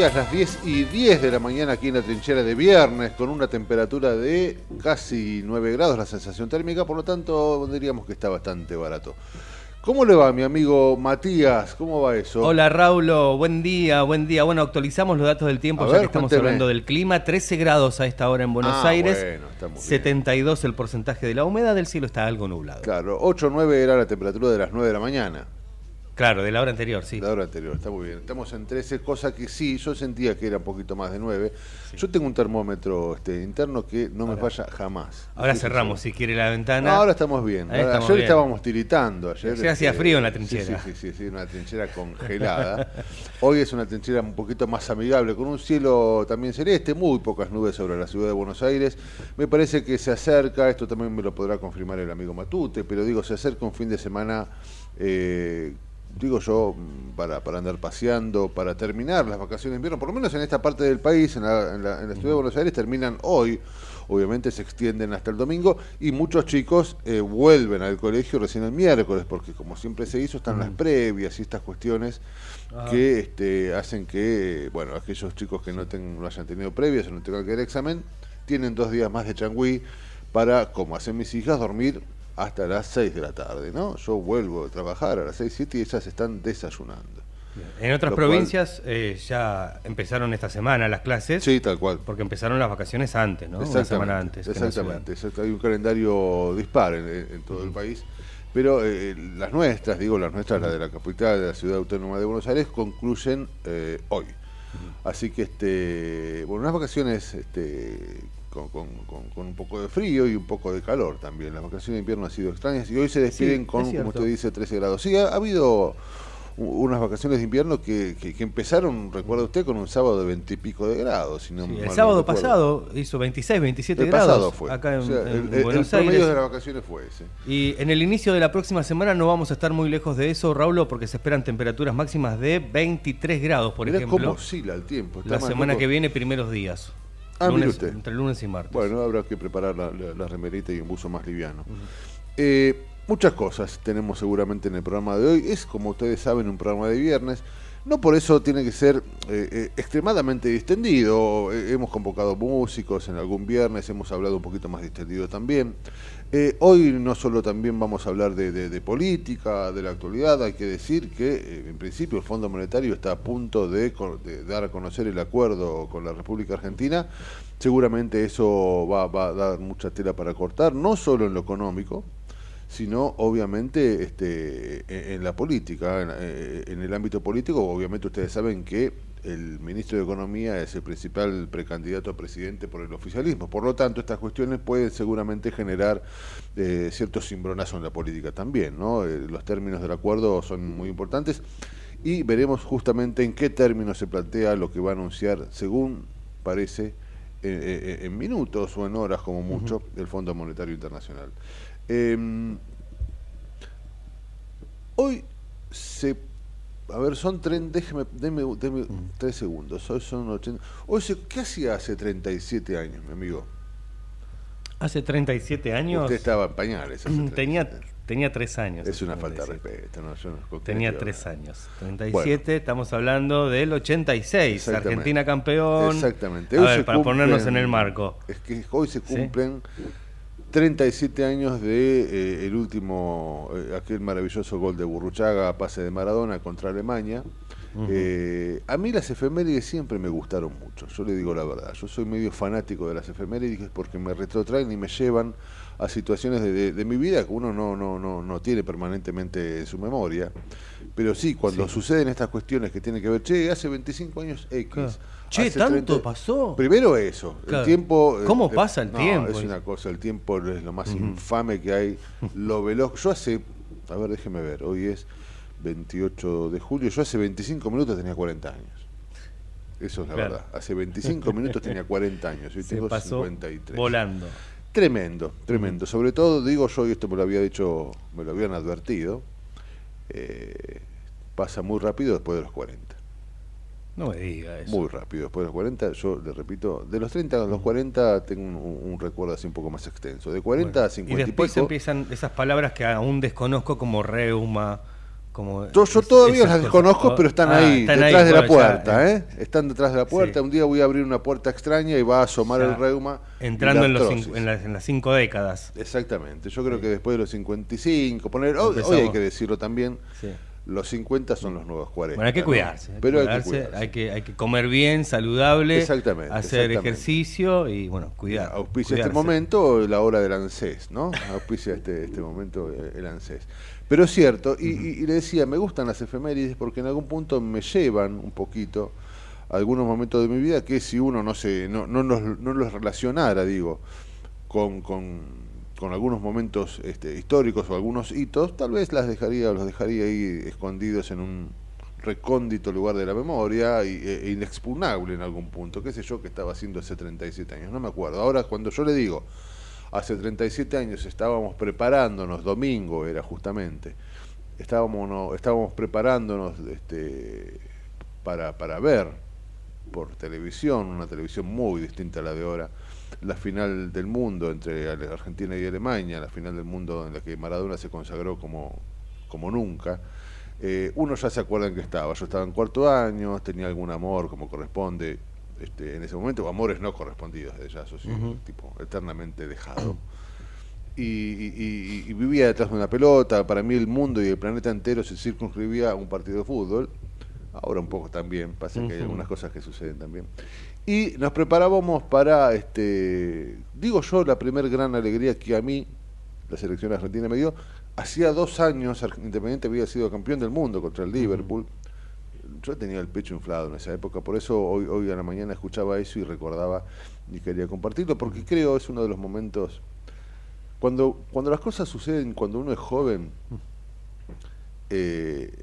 Días, las 10 y 10 de la mañana aquí en la trinchera de viernes, con una temperatura de casi 9 grados la sensación térmica, por lo tanto diríamos que está bastante barato. ¿Cómo le va mi amigo Matías? ¿Cómo va eso? Hola Raulo, buen día, buen día. Bueno, actualizamos los datos del tiempo A ya ver, que estamos cuénteme. hablando del clima. 13 grados a esta hora en Buenos Ah, Aires. bueno, está muy bien. 72 el porcentaje de la humedad, del cielo está algo nublado. Claro, 8 o 9 era la temperatura de las 9 de la mañana. Claro, de la hora anterior, sí. La hora anterior, está muy bien. Estamos en 13, cosa que sí, yo sentía que era un poquito más de 9. Yo tengo un termómetro este, interno que no me falla jamás. Ahora cerramos, si quiere la No, ventana. ahora estamos bien. Ahí Ahora- estamos ayer bien. estábamos tiritando. Ayer, Ayer hacía frío en la trinchera. Sí, sí, sí, sí, una trinchera congelada. Hoy es una trinchera un poquito más amigable, con un cielo también celeste, muy pocas nubes sobre la ciudad de Buenos Aires. Me parece que se acerca, esto también me lo podrá confirmar el amigo Matute, pero digo, se acerca un fin de semana. eh, Digo yo, mm, para, para andar paseando, para terminar las vacaciones de invierno, por lo menos en esta parte del país, en la, en la- en la ciudad de Buenos Aires, terminan hoy, obviamente se extienden hasta el domingo, y muchos chicos eh, vuelven al colegio recién el miércoles, porque como siempre se hizo, están las previas y estas cuestiones que este, hacen que, bueno, aquellos chicos que no, ten- no hayan tenido previas o no tengan que ir examen, tienen dos días más de changüí para, como hacen mis hijas, dormir hasta las 6 de la tarde, ¿no? Yo vuelvo a trabajar a las 6, 7 y ellas están desayunando. En otras Lo cual- provincias eh, ya empezaron esta semana las clases. Sí, tal cual. Porque empezaron las vacaciones antes, ¿no? Una semana antes. Exactamente, hay un calendario dispar en, en todo el país. Pero eh, las nuestras, digo las nuestras, la de la capital, de la ciudad autónoma de Buenos Aires, concluyen eh, hoy. Así que, este, bueno, unas vacaciones este, con, con- con- un poco de frío y un poco de calor también. Las vacaciones de invierno han sido extrañas y hoy se despiden Sí, con, como usted dice, 13 grados. Sí, ha, ha habido unas vacaciones de invierno que, que- que empezaron, recuerda usted, con un sábado de 20 y pico de grados. si no Sí, mal el sábado pasado hizo 26, 27 El grados pasado fue. acá en, O sea, en el, Buenos promedio Aires. de las vacaciones fue ese. Y en el inicio de la próxima semana no vamos a estar muy lejos de eso, Raulo, porque se esperan temperaturas máximas de 23 grados, por Mirá ejemplo. cómo oscila el tiempo. está La semana que viene, primeros días. Ah, mire Lunes- usted. Entre lunes y martes. Bueno, habrá que preparar la, la- la remerita y un buzo más liviano. Eh, muchas cosas tenemos seguramente en el programa de hoy. Es, como ustedes saben, un programa de viernes. No por eso tiene que ser eh, eh, extremadamente distendido. Eh, hemos convocado músicos en algún viernes, hemos hablado un poquito más distendido también. Hoy no solo también vamos a hablar de, política, de la actualidad, hay que decir que en principio el Fondo Monetario está a punto de, dar a conocer el acuerdo con la República Argentina. Seguramente eso va a dar mucha tela para cortar, no solo en lo económico, sino obviamente este, en, en la política, en, eh, en el ámbito político, obviamente ustedes saben que el ministro de Economía es el principal precandidato a presidente por el oficialismo. Por lo tanto, estas cuestiones pueden seguramente generar eh, cierto cimbronazo en la política también. ¿no? Eh, los términos del acuerdo son muy importantes y veremos justamente en qué términos se plantea lo que va a anunciar, según parece, eh, en minutos o en horas como mucho, el Fondo Monetario Internacional. Em, hoy se a ver, son tres, déjeme, deme, deme tres segundos. Hoy son 80. Hoy se, ¿Qué hacía hace 37 años, mi amigo? Hace 37 años. Usted estaba en pañales. hace Tenía, 37. tenía tres años. Es una falta de 37. respeto. No, yo no coqueteo. Tenía tres años. 37, estamos hablando del 86. Exactamente. Argentina campeón. Exactamente. A ver, para ponernos cumplen- en el marco. Es que hoy se ¿Sí? Cumplen 37 años de eh, el último, eh, aquel maravilloso gol de Burruchaga a pase de Maradona contra Alemania. Eh, a mí las efemérides siempre me gustaron mucho, yo le digo la verdad. Yo soy medio fanático de las efemérides porque me retrotraen y me llevan a situaciones de, de- de mi vida que uno no, no, no, no tiene permanentemente en su memoria. Pero sí, cuando Sí. suceden estas cuestiones que tienen que ver, che, hace 25 años X. Claro. Che, hace ¿tanto pasó? Primero eso, Claro. el tiempo... eh, ¿Cómo eh, pasa el no, tiempo? Es una cosa, el tiempo es lo más infame que hay, lo veloz. Yo hace, a ver, déjeme ver, hoy es 28 de julio, yo hace 25 minutos tenía 40 años. Eso es la Claro. verdad. Hace 25 minutos tenía 40 años, hoy Se tengo pasó 53. volando. Tremendo, tremendo. Sobre todo, digo yo, y esto me lo había dicho, me lo habían advertido, eh, pasa muy rápido después de los 40. No me diga eso. Muy rápido, después de los 40, yo le repito, de los 30 a los 40 tengo un, un recuerdo así un poco más extenso. De 40 Bueno, a 50 y y, después pico, empiezan esas palabras que aún desconozco como reuma, como... yo, yo es- todavía las desconozco, Oh, pero están ah, ahí, están detrás de la ya, puerta, ¿eh? Están detrás de la puerta. Sí. Un día voy a abrir una puerta extraña y va a asomar el reuma. y Entrando en, los cinco- en, las, en las cinco décadas. Exactamente, yo creo Sí. que después de los 55, poner, hoy, hoy hay que decirlo también, Sí. Los 50 son los nuevos 40. Bueno, hay que cuidarse. Hay que cuidarse, hay que, hay que comer bien, saludable, Exactamente, hacer exactamente. ejercicio y, bueno, cuidar. Auspicia este momento la hora del ANSES, ¿no? Auspicia este, este momento eh, el ANSES. Pero es cierto, y, y- y le decía, me gustan las efemérides porque en algún punto me llevan un poquito a algunos momentos de mi vida que si uno no se no, no, los, no los relacionara, digo, con, con, con algunos momentos este, históricos o algunos hitos, tal vez las dejaría, los dejaría ahí escondidos en un recóndito lugar de la memoria e, e inexpugnable en algún punto, qué sé yo que estaba haciendo hace 37 años, no me acuerdo. Ahora cuando yo le digo, hace 37 años estábamos preparándonos, domingo era justamente, estábamos, no, estábamos preparándonos este, para, para ver por televisión, una televisión muy distinta a la de ahora, la final del mundo entre Argentina y Alemania, la final del mundo en la que Maradona se consagró como, como nunca. Eh, uno ya se acuerda en que estaba, yo estaba en cuarto año, tenía algún amor como corresponde este, en ese momento, o amores no correspondidos, de ya, eso sí, Ujú. tipo eternamente dejado. Y, y- y- y vivía detrás de una pelota, para mí el mundo y el planeta entero se circunscribía a un partido de fútbol, ahora un poco también, pasa que hay algunas cosas que suceden también. Y nos preparábamos para, este, digo yo, la primer gran alegría que a mí la selección argentina me dio. Hacía dos años Independiente había sido campeón del mundo contra el Liverpool. Yo tenía el pecho inflado en esa época, por eso hoy, hoy a la mañana escuchaba eso y recordaba y quería compartirlo, porque creo es uno de los momentos, cuando, cuando las cosas suceden, cuando uno es joven, eh,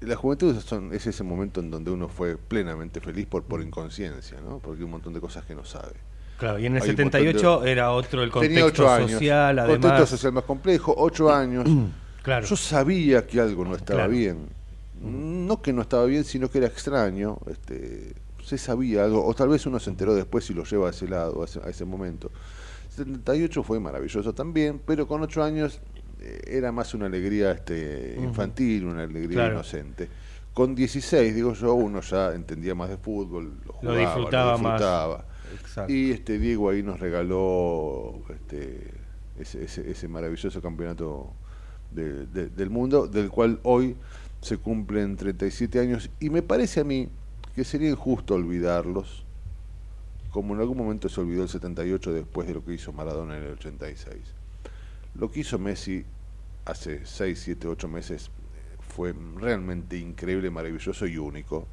la juventud es, son- es ese momento en donde uno fue plenamente feliz por, por inconsciencia, ¿no? porque hay un montón de cosas que no sabe. Claro, y en el Hay un montón 78 de- era otro el contexto ocho años, social, contexto además. social más complejo, ocho años. Claro. Yo sabía que algo no estaba Claro. bien. No que no estaba bien, sino que era extraño. Este, se sabía algo, o tal vez uno se enteró después y lo lleva a ese lado, a ese, a ese momento. 78 fue maravilloso también, pero con ocho años era más una alegría este, infantil, una alegría Claro. inocente. Con 16, digo yo, uno ya entendía más de fútbol, lo, Lo jugaba, disfrutaba más. disfrutaba. Exacto. Y este Diego ahí nos regaló este, ese, ese, ese maravilloso campeonato de- de- del mundo, del cual hoy se cumplen 37 años. Y me parece a mí que sería injusto olvidarlos, como en algún momento se olvidó el 78 después de lo que hizo Maradona en el 86. Lo que hizo Messi hace 6, 7, 8 meses fue realmente increíble, maravilloso y único.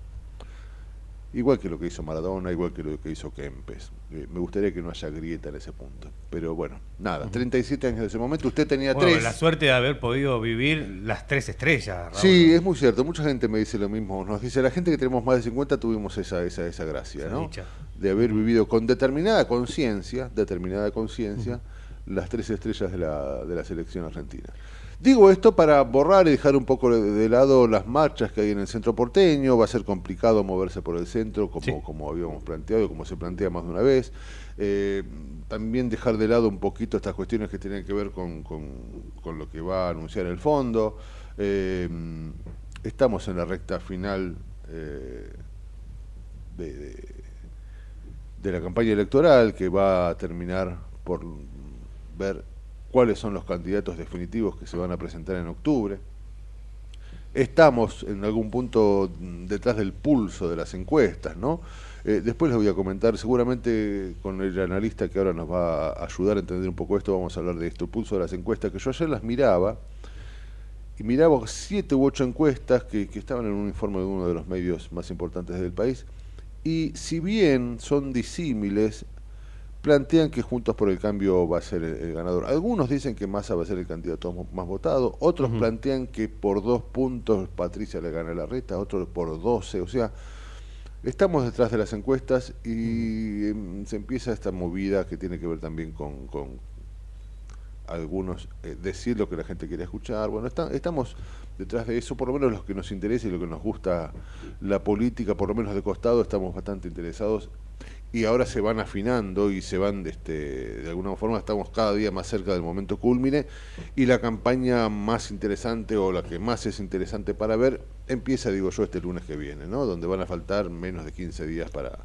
Igual que lo que hizo Maradona, igual que lo que hizo Kempes. Eh, me gustaría que no haya grieta en ese punto. Pero bueno, nada, 37 años de ese momento, usted tenía Bueno, tres. la suerte de haber podido vivir las tres estrellas. Raúl. Sí, es muy cierto. Mucha gente me dice lo mismo. Nos dice, la gente que tenemos más de 50 tuvimos esa, esa, esa gracia, Esa ¿no? dicha. De haber vivido con determinada conciencia, determinada conciencia, las tres estrellas de la, de la selección argentina. Digo esto para borrar y dejar un poco de, lado las marchas que hay en el centro porteño. Va a ser complicado moverse por el centro, como, Sí. como habíamos planteado y como se plantea más de una vez. Eh, también dejar de lado un poquito estas cuestiones que tienen que ver con, con- con lo que va a anunciar el fondo. Eh, estamos en la recta final eh, de, de- de la campaña electoral que va a terminar por ver cuáles son los candidatos definitivos que se van a presentar en octubre. Estamos en algún punto detrás del pulso de las encuestas, ¿no? Eh, después les voy a comentar, seguramente con el analista que ahora nos va a ayudar a entender un poco esto, vamos a hablar de esto, el pulso de las encuestas, que yo ayer las miraba y miraba siete u ocho encuestas que estaban en un informe de uno de los medios más importantes del país, y si bien son disímiles, plantean que Juntos por el Cambio va a ser el, el ganador. Algunos dicen que Massa va a ser el candidato más votado, otros plantean que por dos puntos Patricia le gana la reta, otros por 12, o sea, estamos detrás de las encuestas y em, se empieza esta movida que tiene que ver también con, con algunos, eh, decir lo que la gente quiere escuchar. Bueno, está- estamos detrás de eso, por lo menos los que nos interesa y lo que nos gusta la política, por lo menos de costado, estamos bastante interesados y ahora se van afinando y se van, este, de alguna forma, estamos cada día más cerca del momento culmine y la campaña más interesante o la que más es interesante para ver empieza, digo yo, este lunes que viene, ¿no? Donde van a faltar menos de 15 días para,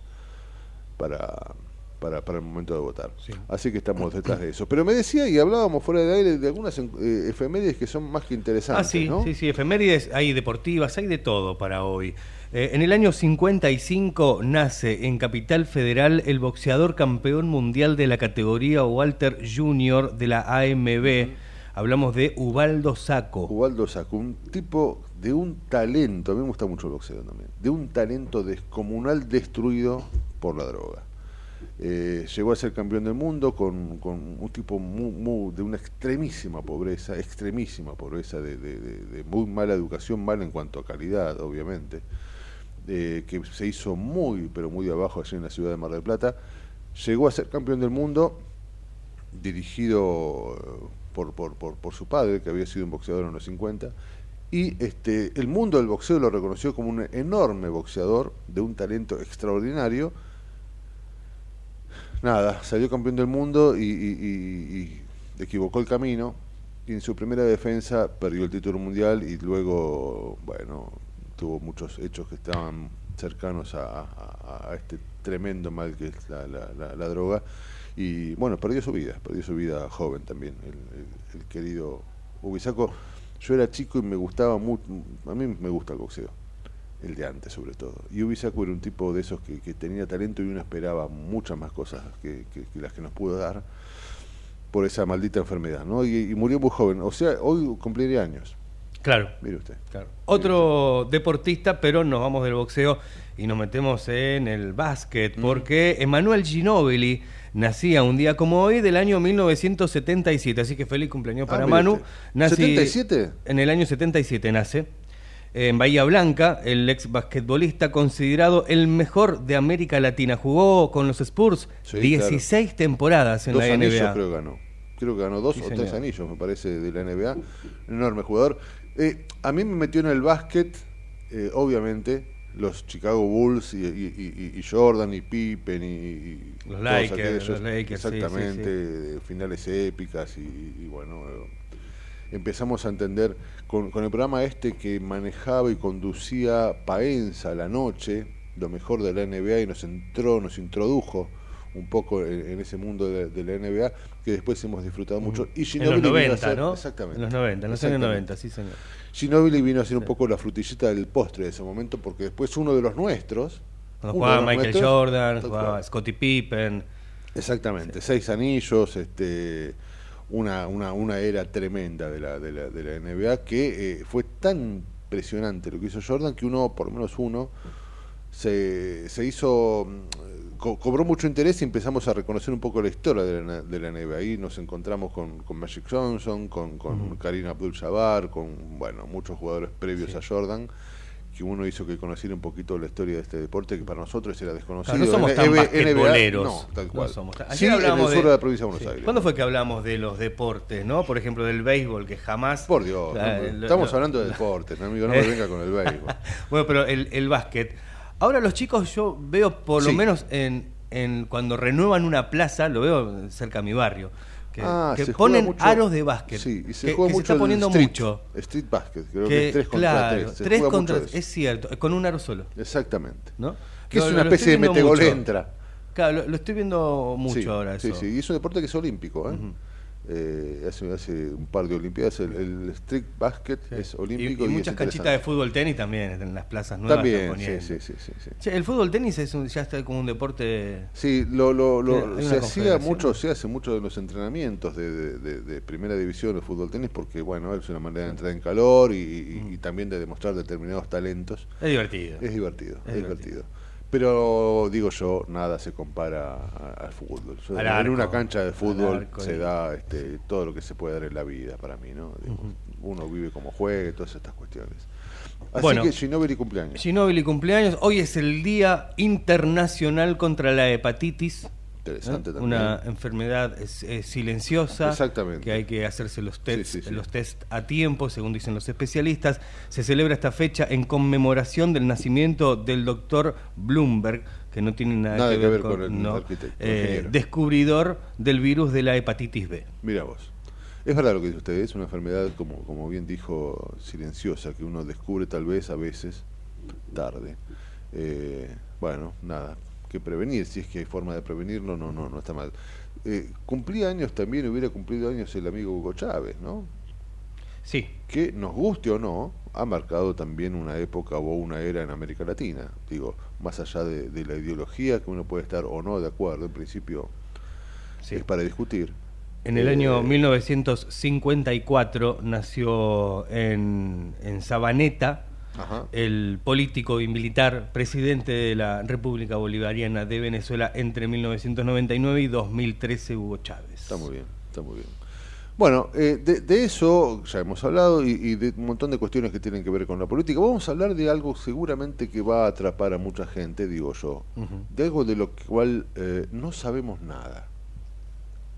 para, para, para el momento de votar. Sí. Así que estamos detrás de eso. Pero me decía, y hablábamos fuera de aire, de algunas eh, efemérides que son más que interesantes, Ah, sí, ¿no? sí, sí, efemérides, hay deportivas, hay de todo para hoy. Eh, en el año 55 nace en Capital Federal el boxeador campeón mundial de la categoría Walter Junior de la AMB. Hablamos de Ubaldo Saco. Ubaldo Saco, un tipo de un talento, a mí me gusta mucho el boxeo también, de un talento descomunal destruido por la droga. Eh, llegó a ser campeón del mundo con, con un tipo mu- mu- de una extremísima pobreza, extremísima pobreza, de, de- de- de muy mala educación, mala en cuanto a calidad, obviamente, eh, que se hizo muy, pero muy abajo allí en la ciudad de Mar del Plata. Llegó a ser campeón del mundo, dirigido eh, por, por, por, por su padre, que había sido un boxeador en los 50, y este, el mundo del boxeo lo reconoció como un enorme boxeador de un talento extraordinario. Nada, salió campeón del mundo y- y equivocó el camino. Y en su primera defensa perdió el título mundial y luego, bueno, tuvo muchos hechos que estaban cercanos a, este tremendo mal que es la, droga. Y bueno, perdió su vida, perdió su vida joven también, el, el- el querido Ubisaco. Yo era chico y me gustaba mucho, a mí me gusta el boxeo, el de antes sobre todo. Y Ubisaco era un tipo de esos que, tenía talento y uno esperaba muchas más cosas que las que nos pudo dar por esa maldita enfermedad, ¿no? Y, y murió muy joven, o sea, hoy cumpliría años, Claro. mire usted. Claro. Otro deportista, pero nos vamos del boxeo y nos metemos en el básquet, porque Emanuel Ginóbili nacía un día como hoy del año 1977, así que feliz cumpleaños Ah, para mire Manu. Nací- ¿77? En el año 77 nace. En Bahía Blanca, el ex basquetbolista considerado el mejor de América Latina. Jugó con los Spurs Sí, 16 temporadas en dos la anillos NBA. creo que ganó. Creo que ganó dos Sí, o tres anillos, me parece, de la NBA. Un enorme jugador. Eh, a mí me metió en el básquet, eh, obviamente, los Chicago Bulls y, y- y- y Jordan y Pippen y, Los Lakers, aquellos. los Lakers, sí, sí, Exactamente, sí. finales épicas y, bueno... eh, empezamos a entender con, con el programa este que manejaba y conducía Paenza a la noche, lo mejor de la NBA y nos entró, nos introdujo un poco en, en ese mundo de, de la NBA que después hemos disfrutado mucho. Y En Ginóbili los vino a 90, ser- ¿no? Exactamente. En los 90, en los años Exactamente. 90, sí, señor. Ginóbili vino a ser un poco la frutillita del postre de ese momento porque después uno de los nuestros... Cuando jugaba Michael nuestros- Jordan, jugaba. Scottie Pippen. Exactamente, seis anillos, este una, una, una era tremenda de la, de la, de la NBA que eh, fue tan impresionante lo que hizo Jordan que uno, por lo menos uno, se, se hizo mm, co- cobró mucho interés y empezamos a reconocer un poco la historia de la, de la NBA. Ahí nos encontramos con, con Magic Johnson, con, con Karim Abdul-Jabbar, con bueno muchos jugadores previos a Jordan que uno hizo que conociera un poquito la historia de este deporte que para nosotros era desconocido. Claro, no somos tan NBA, basquetboleros. no, tal No cual. somos tan- Sí, en el sur de- de la provincia de Buenos Sí. Aires. ¿Cuándo fue que hablamos de los deportes, no? Por ejemplo, del béisbol, que jamás... Por Dios, no, estamos lo- hablando de deporte, no, amigo, no me venga con el béisbol. Bueno, pero el, el básquet. Ahora los chicos yo veo por lo Sí. menos en, en cuando renuevan una plaza, lo veo cerca de mi barrio, que, Ah, que ponen mucho- aros de básquet. Sí, y se que, juega que mucho se está poniendo street, mucho. Street basket, creo que, Que, es 3 contra claro, 3. Se tres juega contra mucho eso. es cierto, con un aro solo, Exactamente. ¿no? Que es una especie de metegolentra. Claro, lo, lo estoy viendo mucho sí, ahora sí, eso. sí, y es un deporte que es olímpico. ¿eh? Eh, hace, hace un par de Olimpiadas el, el street basket Sí. es olímpico y, y, muchas canchitas de fútbol tenis también en las plazas nuevas También, sí, poniendo. sí, sí, sí, sí. Che, el fútbol tenis es un- ya está como un deporte Sí, lo, lo, lo- se hacía mucho, se hace mucho de los entrenamientos de, de- de- de primera división de fútbol tenis porque bueno es una manera de entrar en calor y, y- también de demostrar determinados talentos. es divertido. Es divertido, es, Es divertido. divertido. Pero digo yo, nada se compara al fútbol. Yo- Al en arco, una cancha de fútbol arco se y- da este, todo lo que se puede dar en la vida para mí, ¿no? Digo, Uno vive como juegue, todas estas cuestiones. Así Bueno. que Ginóbili cumpleaños. Ginóbili cumpleaños. Hoy es el Día Internacional contra la Hepatitis. Interesante también. Una enfermedad silenciosa. Exactamente. Que hay que hacerse los test, Sí, sí, sí. los test a tiempo, según dicen los especialistas. Se celebra esta fecha en conmemoración del nacimiento del doctor Bloomberg, que no tiene nada, Nada que, ver con, el no, arquitecto, eh, descubridor del virus de la hepatitis B. Mira vos. Es verdad lo que dice usted, es una enfermedad, como, como bien dijo, silenciosa, que uno descubre tal vez a veces tarde. Eh, bueno, nada, que prevenir, si es que hay forma de prevenirlo, no, no, no está mal. Eh, cumplía años también, hubiera cumplido años el amigo Hugo Chávez, ¿no? Sí, Que nos guste o no, ha marcado también una época o una era en América Latina. Digo, más allá de, de la ideología, que uno puede estar o no de acuerdo, en principio sí. es para discutir. En el Eh, año 1954 nació en, en Sabaneta Ajá. el político y militar presidente de la República Bolivariana de Venezuela entre 1999 y 2013, Hugo Chávez. Está muy bien, está muy bien. Bueno, eh, de, de eso ya hemos hablado y, y de un montón de cuestiones que tienen que ver con la política. Vamos a hablar de algo seguramente que va a atrapar a mucha gente, digo yo. De algo de lo cual eh, no sabemos nada.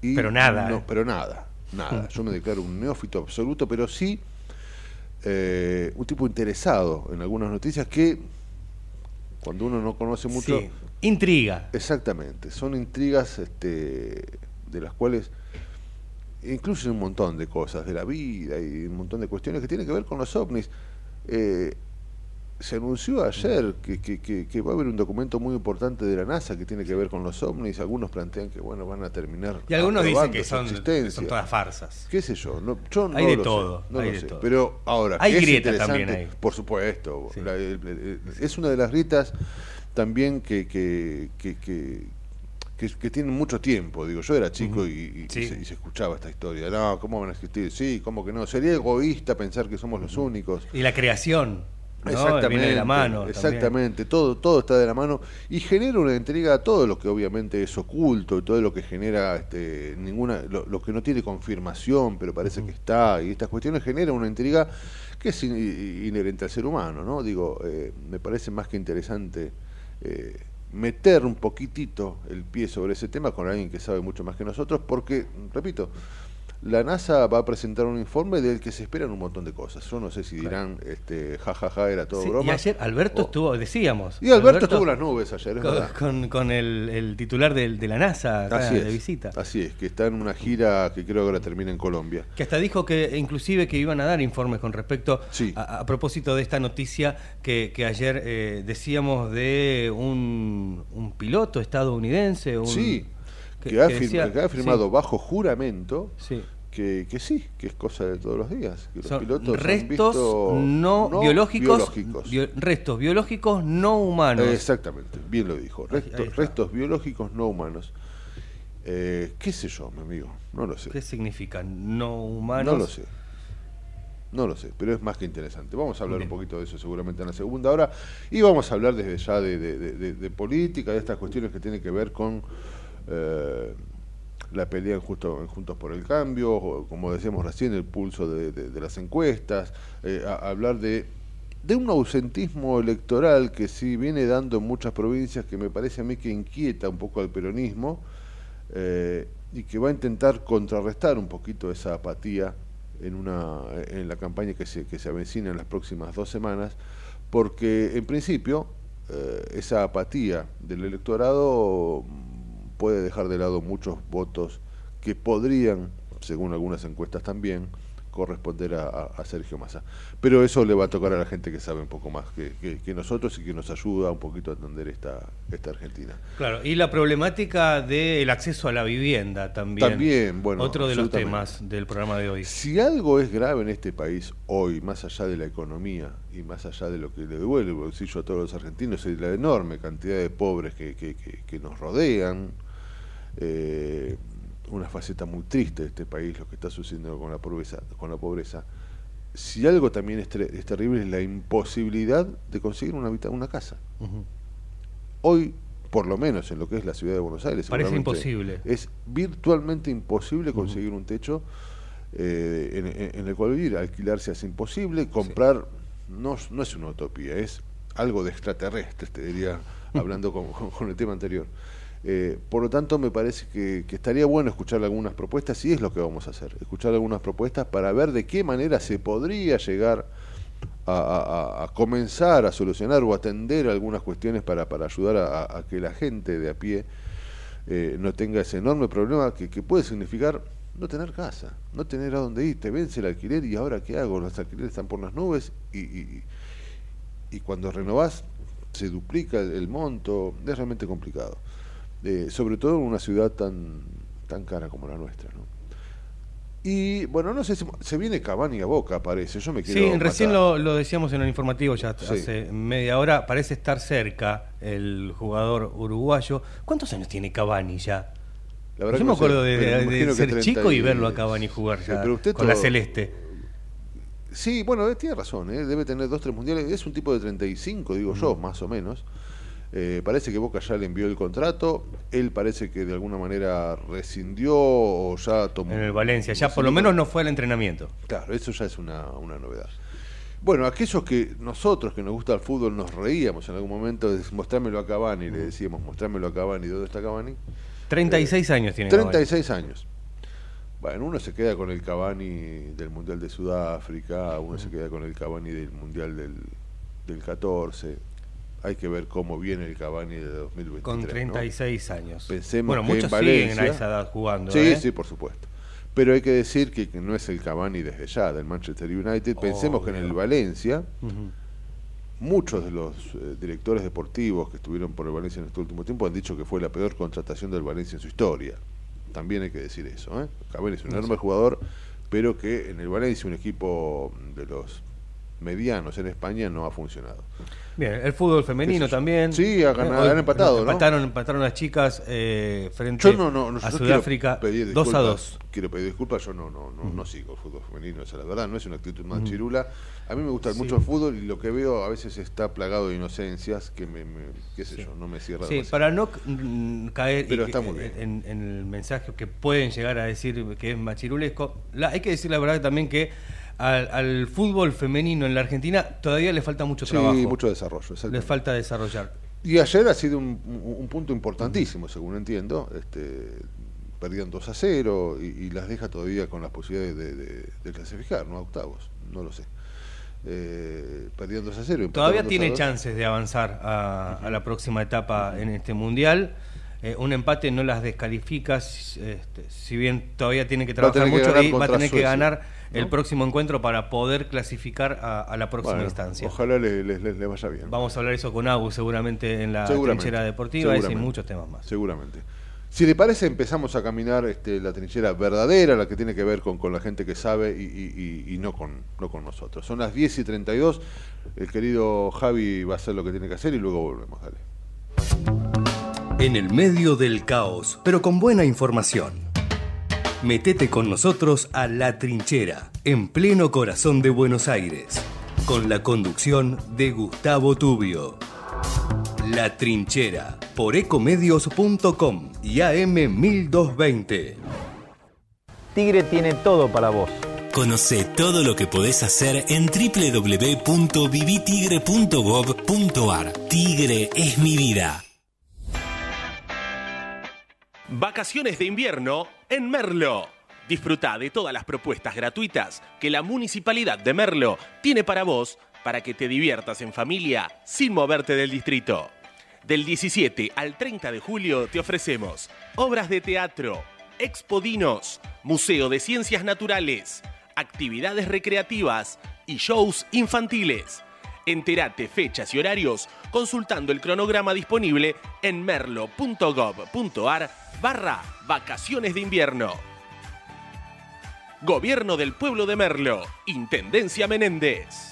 Y Pero nada, No, ¿eh? pero nada, nada. Yo me declaro un neófito absoluto, pero sí eh, un tipo interesado en algunas noticias que cuando uno no conoce mucho... Sí, Intriga. Exactamente, son intrigas este, de las cuales incluyen un montón de cosas de la vida y un montón de cuestiones que tienen que ver con los ovnis. Eh, se anunció ayer que, que, que- que va a haber un documento muy importante de la NASA que tiene que ver con los ovnis. Algunos plantean que bueno van a terminar. Y algunos dicen que son, son todas farsas. ¿Qué sé yo? No, yo no Hay de lo todo, sé, no hay lo de sé. todo. Pero ahora, Hay grietas también ahí. por supuesto. Sí. la- el- el- es una de las grietas también que, que, que, tienen mucho tiempo. Digo, yo era chico y, y- y Sí. se, y se escuchaba esta historia. No, ¿cómo van a existir? Sí, ¿cómo que no? Sería egoísta pensar que somos los únicos. Y la creación. ¿No? Exactamente, Viene de la mano. también. exactamente, todo, todo está de la mano y genera una intriga a todo lo que obviamente es oculto y todo lo que genera este, ninguna, lo, lo que no tiene confirmación pero parece que está y estas cuestiones generan una intriga que es in- inherente al ser humano, ¿no? Digo, eh, me parece más que interesante eh, meter un poquitito el pie sobre ese tema con alguien que sabe mucho más que nosotros porque, repito, la NASA va a presentar un informe del que se esperan un montón de cosas. Yo no sé si dirán, este, jajaja, era todo Sí, broma. y ayer Alberto O- estuvo, decíamos. Y Alberto, estuvo en las nubes ayer, es con, verdad. con, con el, el titular de, la NASA acá Así de es, visita. así es, que está en una gira que creo que ahora termina en Colombia. Que hasta dijo que inclusive que iban a dar informes con respecto Sí. a, a propósito de esta noticia que, que ayer eh, decíamos de un, un piloto estadounidense. Un, sí, que, que- ha, que fir- decía- que ha firmado sí, bajo juramento sí. Que, que sí, que es cosa de todos los días. Que los Son pilotos han restos no, biológicos, biológicos. bio- restos biológicos no humanos. Exactamente, bien lo dijo. Ahí- Restos, biológicos no humanos. Eh, ¿Qué sé yo, mi amigo? No lo sé. ¿Qué significa? No humanos. No lo sé. No lo sé, pero es más que interesante. Vamos a hablar Bien. un poquito de eso seguramente en la segunda hora. Y vamos a hablar desde ya de, de- de- de política, de estas cuestiones que tienen que ver con eh, la pelea Justo- Juntos por el Cambio, o como decíamos recién, el pulso de, de- las encuestas, eh, a- hablar de, de un ausentismo electoral que sí viene dando en muchas provincias, que me parece a mí que inquieta un poco al peronismo eh, y que va a intentar contrarrestar un poquito esa apatía en, una, en la campaña que se, que se avecina en las próximas dos semanas, porque en principio eh, esa apatía del electorado puede dejar de lado muchos votos que podrían, según algunas encuestas también, corresponder a, a- Sergio Massa. Pero eso le va a tocar a la gente que sabe un poco más que, que- que nosotros y que nos ayuda un poquito a entender esta, esta Argentina. Claro, y la problemática del acceso a la vivienda también. También, bueno, Otro de los temas del programa de hoy. Si algo es grave en este país hoy, más allá de la economía y más allá de lo que le duele el bolsillo a todos los argentinos, es la enorme cantidad de pobres que, que- que- que nos rodean, eh, una faceta muy triste de este país, lo que está sucediendo con la pobreza. Con la pobreza. Si algo también es, es terrible es la imposibilidad de conseguir una, una casa. Hoy, por lo menos en lo que es la ciudad de Buenos Aires, Parece imposible. Es virtualmente imposible conseguir un techo eh, en, en- en el cual vivir. Alquilarse es imposible. Comprar no, es- no es una utopía, es algo de extraterrestre, te diría, hablando con, con- con el tema anterior. Eh, por lo tanto, me parece que, estaría bueno escuchar algunas propuestas, y es lo que vamos a hacer, escuchar algunas propuestas para ver de qué manera se podría llegar a, comenzar a solucionar o atender algunas cuestiones para, para ayudar a, que la gente de a pie eh, no tenga ese enorme problema que, puede significar no tener casa, no tener a dónde ir, te vence el alquiler y ahora qué hago, los alquileres están por las nubes y, y, cuando renovás se duplica el monto, es realmente complicado, Eh, sobre todo en una ciudad tan, tan cara como la nuestra. ¿no? Y bueno, no sé si se viene Cavani a Boca, parece, yo me quiero Sí, recién lo, lo decíamos en el informativo ya Sí. hace media hora. Parece estar cerca el jugador uruguayo. ¿Cuántos años tiene Cavani ya? La verdad Yo que me sé, acuerdo de, me ser 30 chico y y- verlo a Cavani jugar ya pero usted con la celeste. Sí, bueno, eh, tiene razón, eh, debe tener dos, tres mundiales. Es un tipo de 35, digo yo, más o menos. Eh, parece que Boca ya le envió el contrato. Él parece que de alguna manera rescindió o ya tomó. En el Valencia. Ya por lo menos no fue al entrenamiento. Claro, eso ya es una, una novedad. Bueno, aquellos que nosotros que nos gusta el fútbol nos reíamos en algún momento de mostrármelo a Cavani, le decíamos, mostrármelo a Cavani, ¿dónde está Cavani? 36 años tiene Cavani. 36 años. Bueno, uno se queda con el Cavani del Mundial de Sudáfrica, uno se queda con el Cavani del Mundial del, del 14. Hay que ver cómo viene el Cavani de 2023. Con ¿no? 36 años. Pensemos bueno, que en muchos siguen a Valencia- esa edad jugando. Sí, ¿eh? sí, por supuesto. Pero hay que decir que, no es el Cavani desde ya, del Manchester United. Pensemos que en el. Valencia, muchos de los eh, directores deportivos que estuvieron por el Valencia en este último tiempo han dicho que fue la peor contratación del Valencia en su historia. También hay que decir eso. ¿eh? Cavani es un enorme jugador, pero que en el Valencia, un equipo de los medianos en España, no ha funcionado. Bien, el fútbol femenino también. Sí, ha ganado- Hoy han empatado, ¿no? Empataron, empataron las chicas eh, frente Yo no, no, no, a yo Sudáfrica quiero pedir 2 a disculpas, 2. Quiero pedir disculpas, yo no, no, no, no sigo el fútbol femenino, esa es la verdad, no es una actitud más chirula. A mí me gusta Sí. mucho el fútbol y lo que veo a veces está plagado de inocencias que me, me- qué sé yo, no me cierra Sí, demasiado. para no mm, caer Pero está muy bien. En, en el mensaje que pueden llegar a decir que es machirulesco, la- hay que decir la verdad también que al, al fútbol femenino en la Argentina todavía le falta mucho Sí, trabajo. mucho desarrollo. le falta desarrollar. Y ayer ha sido un, un- un punto importantísimo, según entiendo. Este, perdían 2 a 0 y, y las deja todavía con las posibilidades de, de- de clasificar, ¿no? A octavos, no lo sé. Eh, perdían 2 a 0. empataron Todavía 2 a tiene 2. chances de avanzar a, a la próxima etapa en este mundial. Eh, un empate no las descalifica, si- este, si bien todavía tiene que Va a trabajar tener que mucho ganar y va a tener que Suecia, el próximo encuentro para poder clasificar a, a la próxima Bueno, instancia. Ojalá le, le- le- le vaya bien. Vamos a hablar eso con Agu seguramente en la Seguramente, trinchera deportiva y muchos temas más. Seguramente. Si le parece, empezamos a caminar este, la trinchera verdadera, la que tiene que ver con, con la gente que sabe y, y- y- y no, con, no con nosotros. Son las 10 y 32. El querido Javi va a hacer lo que tiene que hacer y luego volvemos. Dale. En el medio del caos, pero con buena información. Metete con nosotros a La Trinchera, en pleno corazón de Buenos Aires, con la conducción de Gustavo Tubio. La Trinchera, por ecomedios.com y AM1220. Tigre tiene todo para vos. Conoce todo lo que podés hacer en www.vivitigre.gov.ar. Tigre es mi vida. Vacaciones de invierno en Merlo. Disfruta de todas las propuestas gratuitas que la Municipalidad de Merlo tiene para vos para que te diviertas en familia sin moverte del distrito. Del 17 al 30 de julio te ofrecemos obras de teatro, expodinos, Museo de Ciencias Naturales, actividades recreativas y shows infantiles. Entérate fechas y horarios consultando el cronograma disponible en merlo.gov.ar barra vacaciones de invierno. Gobierno del Pueblo de Merlo, Intendencia Menéndez.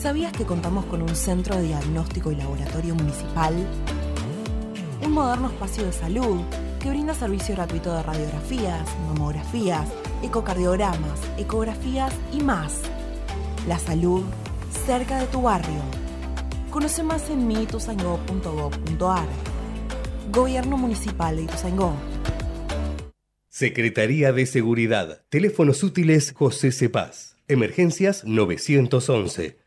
¿Sabías que contamos con un centro de diagnóstico y laboratorio municipal? Un moderno espacio de salud que brinda servicio gratuito de radiografías, mamografías, ecocardiogramas, ecografías y más. La salud cerca de tu barrio. Conoce más en mitusango.gov.ar. Gobierno Municipal de Ituzaingó. Secretaría de Seguridad. Teléfonos útiles José Cepaz. Emergencias 911.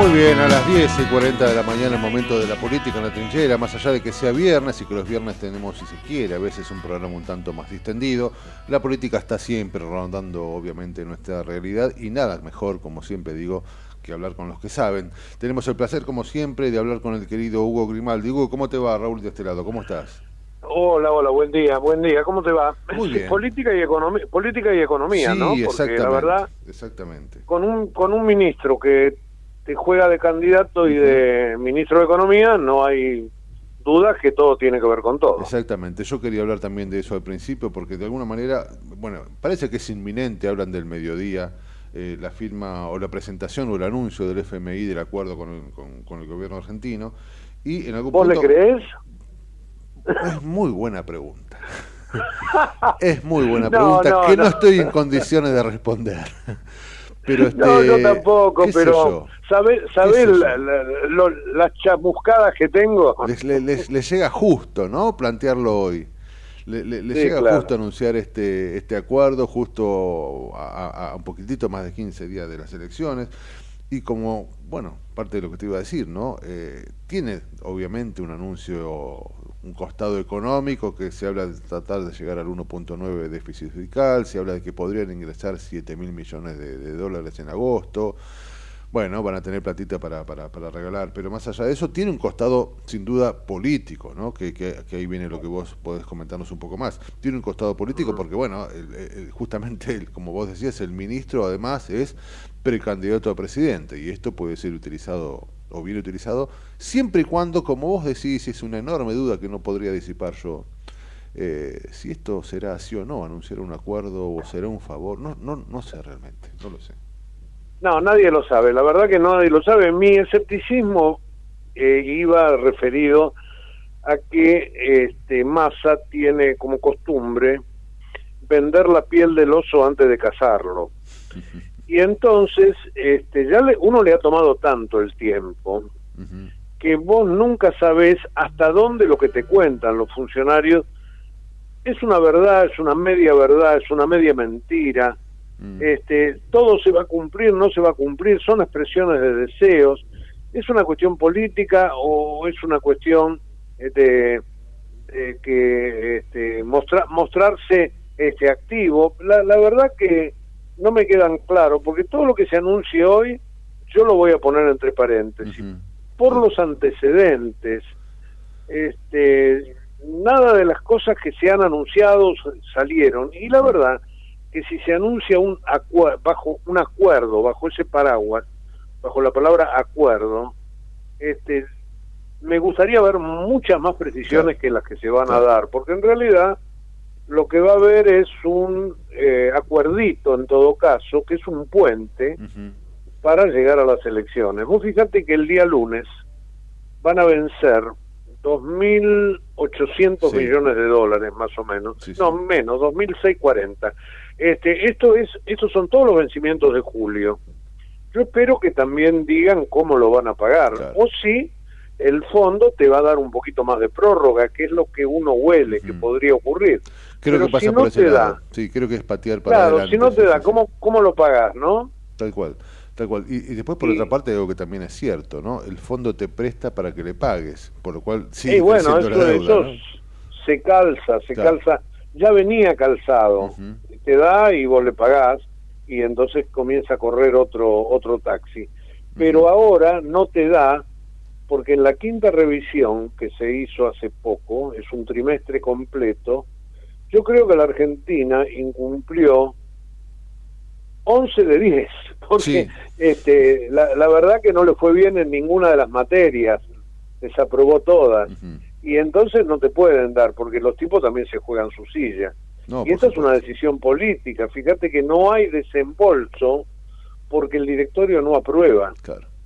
Muy bien, a las 10 y 40 de la mañana, el momento de la política en la trinchera, más allá de que sea viernes y que los viernes tenemos, si se quiere, a veces un programa un tanto más distendido, la política está siempre rondando, obviamente, nuestra realidad y nada mejor, como siempre digo, que hablar con los que saben. Tenemos el placer, como siempre, de hablar con el querido Hugo Grimaldi. Hugo, ¿cómo te va, Raúl, de este lado? ¿Cómo estás? Hola, hola, buen día, buen día. ¿Cómo te va? Muy bien. Política y economía, política y economía, sí, ¿no? Porque exactamente. la verdad, Exactamente. con un con un ministro que te juega de candidato y de ministro de economía, no hay dudas que todo tiene que ver con todo. Exactamente, yo quería hablar también de eso al principio porque de alguna manera, bueno, parece que es inminente, hablan del mediodía, eh, la firma o la presentación o el anuncio del FMI del acuerdo con el, con, con el gobierno argentino y en algún ¿Vos punto... le crees? Es muy buena pregunta. es muy buena No, pregunta no, que no. no. estoy en condiciones de responder. Pero este, no, yo tampoco, pero yo. ¿sabés, sabés sé yo? la- la- las chamuscadas que tengo? les, le- les- les llega justo, ¿no? Plantearlo hoy. Le, le- le Sí, llega claro. justo anunciar este este acuerdo, justo a- a un poquitito más de 15 días de las elecciones. Y como, bueno, parte de lo que te iba a decir, ¿no? Eh, tiene obviamente un anuncio, un costado económico, que se habla de tratar de llegar al 1.9 de déficit fiscal, se habla de que podrían ingresar 7 mil millones de, de dólares en agosto. Bueno, van a tener platita para, para, para regalar, pero más allá de eso, tiene un costado sin duda político, ¿no? Que, que, que ahí viene lo que vos podés comentarnos un poco más. Tiene un costado político porque, bueno, el- el- justamente, el- como vos decías, el ministro además es precandidato a presidente. Y esto puede ser utilizado o bien utilizado, siempre y cuando, como vos decís, es una enorme duda que no podría disipar yo, eh, si esto será así o no, anunciar un acuerdo o será un favor, no, no, no sé realmente, no lo sé. No, nadie lo sabe, la verdad que nadie lo sabe. Mi escepticismo eh, iba referido a que este, Massa tiene como costumbre vender la piel del oso antes de cazarlo. Y entonces, este, ya le, uno le ha tomado tanto el tiempo que vos nunca sabés hasta dónde lo que te cuentan los funcionarios es una verdad, es una media verdad, es una media mentira. Este, todo se va a cumplir, no se va a cumplir, son expresiones de deseos. ¿Es una cuestión política o es una cuestión de, de que este, mostra, mostrarse este activo? La, la verdad que no me quedan claros, porque todo lo que se anuncie hoy, yo lo voy a poner entre paréntesis. Por los antecedentes, este, nada de las cosas que se han anunciado salieron. Y la verdad que si se anuncia un bajo un acuerdo, bajo ese paraguas, bajo la palabra acuerdo, este, me gustaría ver muchas más precisiones que las que se van a dar, porque en realidad lo que va a haber es un eh, acuerdito en todo caso, que es un puente para llegar a las elecciones. Vos fíjate que el día lunes van a vencer 2.800 millones de dólares más o menos, no menos, 2.640. Este, esto es, estos son todos los vencimientos de julio. Yo espero que también digan cómo lo van a pagar, o si el fondo te va a dar un poquito más de prórroga, que es lo que uno huele que podría ocurrir. Creo Pero que pasa si por no ese te lado. da, Sí, creo que es patear para claro, adelante. si no te sí, da, sí, ¿cómo, ¿cómo lo pagas, no? Tal cual, tal cual. Y, y después, por otra parte, algo que también es cierto, ¿no? El fondo te presta para que le pagues, por lo cual sí. y bueno, eso, eso se calza, se Claro. calza, ya venía calzado, te da y vos le pagás y entonces comienza a correr otro otro taxi. Pero ahora no te da porque en la quinta revisión que se hizo hace poco, es un trimestre completo, yo creo que la Argentina incumplió 11 de 10, porque este, la, la verdad que no le fue bien en ninguna de las materias, desaprobó todas. Y entonces no te pueden dar, porque los tipos también se juegan su silla. No, y esta es una decisión política. Fíjate que no hay desembolso porque el directorio no aprueba.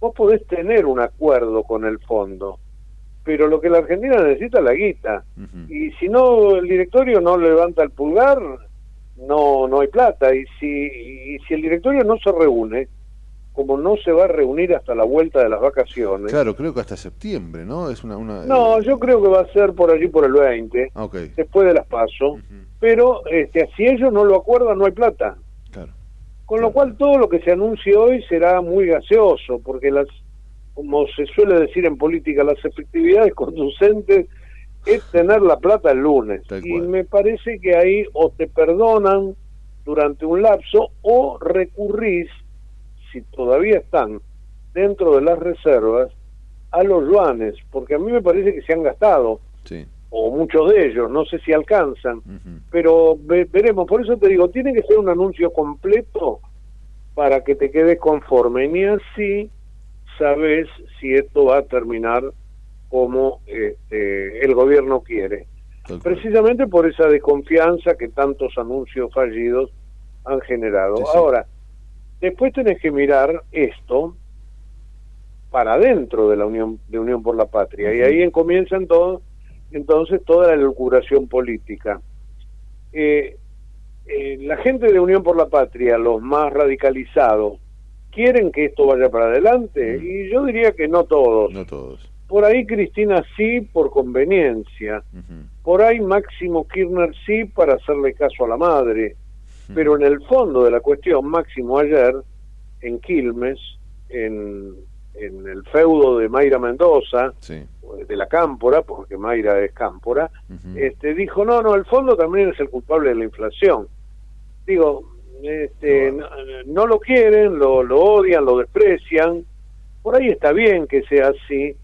Vos podés tener un acuerdo con el fondo, pero lo que la Argentina necesita es la guita. Y si no, el directorio no levanta el pulgar, no no hay plata. Y si, y si el directorio no se reúne, como no se va a reunir hasta la vuelta de las vacaciones, Claro, creo que hasta septiembre, ¿no? Es una. una no, yo creo que va a ser por allí por el 20, Ah, ok. después de las pasos, pero este, si ellos no lo acuerdan no hay plata. Con lo cual todo lo que se anuncie hoy será muy gaseoso, porque las, como se suele decir en política, las efectividades conducentes es tener la plata el lunes. Y me parece que ahí o te perdonan durante un lapso o recurrís, si todavía están dentro de las reservas, a los yuanes, porque a mí me parece que se han gastado, o muchos de ellos, no sé si alcanzan, pero ve- veremos, por eso te digo, tiene que ser un anuncio completo para que te quedes conforme, ni así sabes si esto va a terminar como este, el gobierno quiere. Precisamente por esa desconfianza que tantos anuncios fallidos han generado. Ahora, después tenés que mirar esto para dentro de la Unión de Unión por la Patria y ahí comienza todo, entonces toda la locuración política. Eh, eh, la gente de Unión por la Patria, los más radicalizados, quieren que esto vaya para adelante y yo diría que no todos. No todos. Por ahí Cristina sí por conveniencia. Por ahí Máximo Kirchner sí para hacerle caso a la madre. Pero en el fondo de la cuestión, Máximo ayer en Quilmes, en, en el feudo de Mayra Mendoza, de la Cámpora, porque Mayra es Cámpora, este, dijo, no, no, el fondo también es el culpable de la inflación. Digo, este, no, no lo quieren, lo, lo odian, lo desprecian. Por ahí está bien que sea así,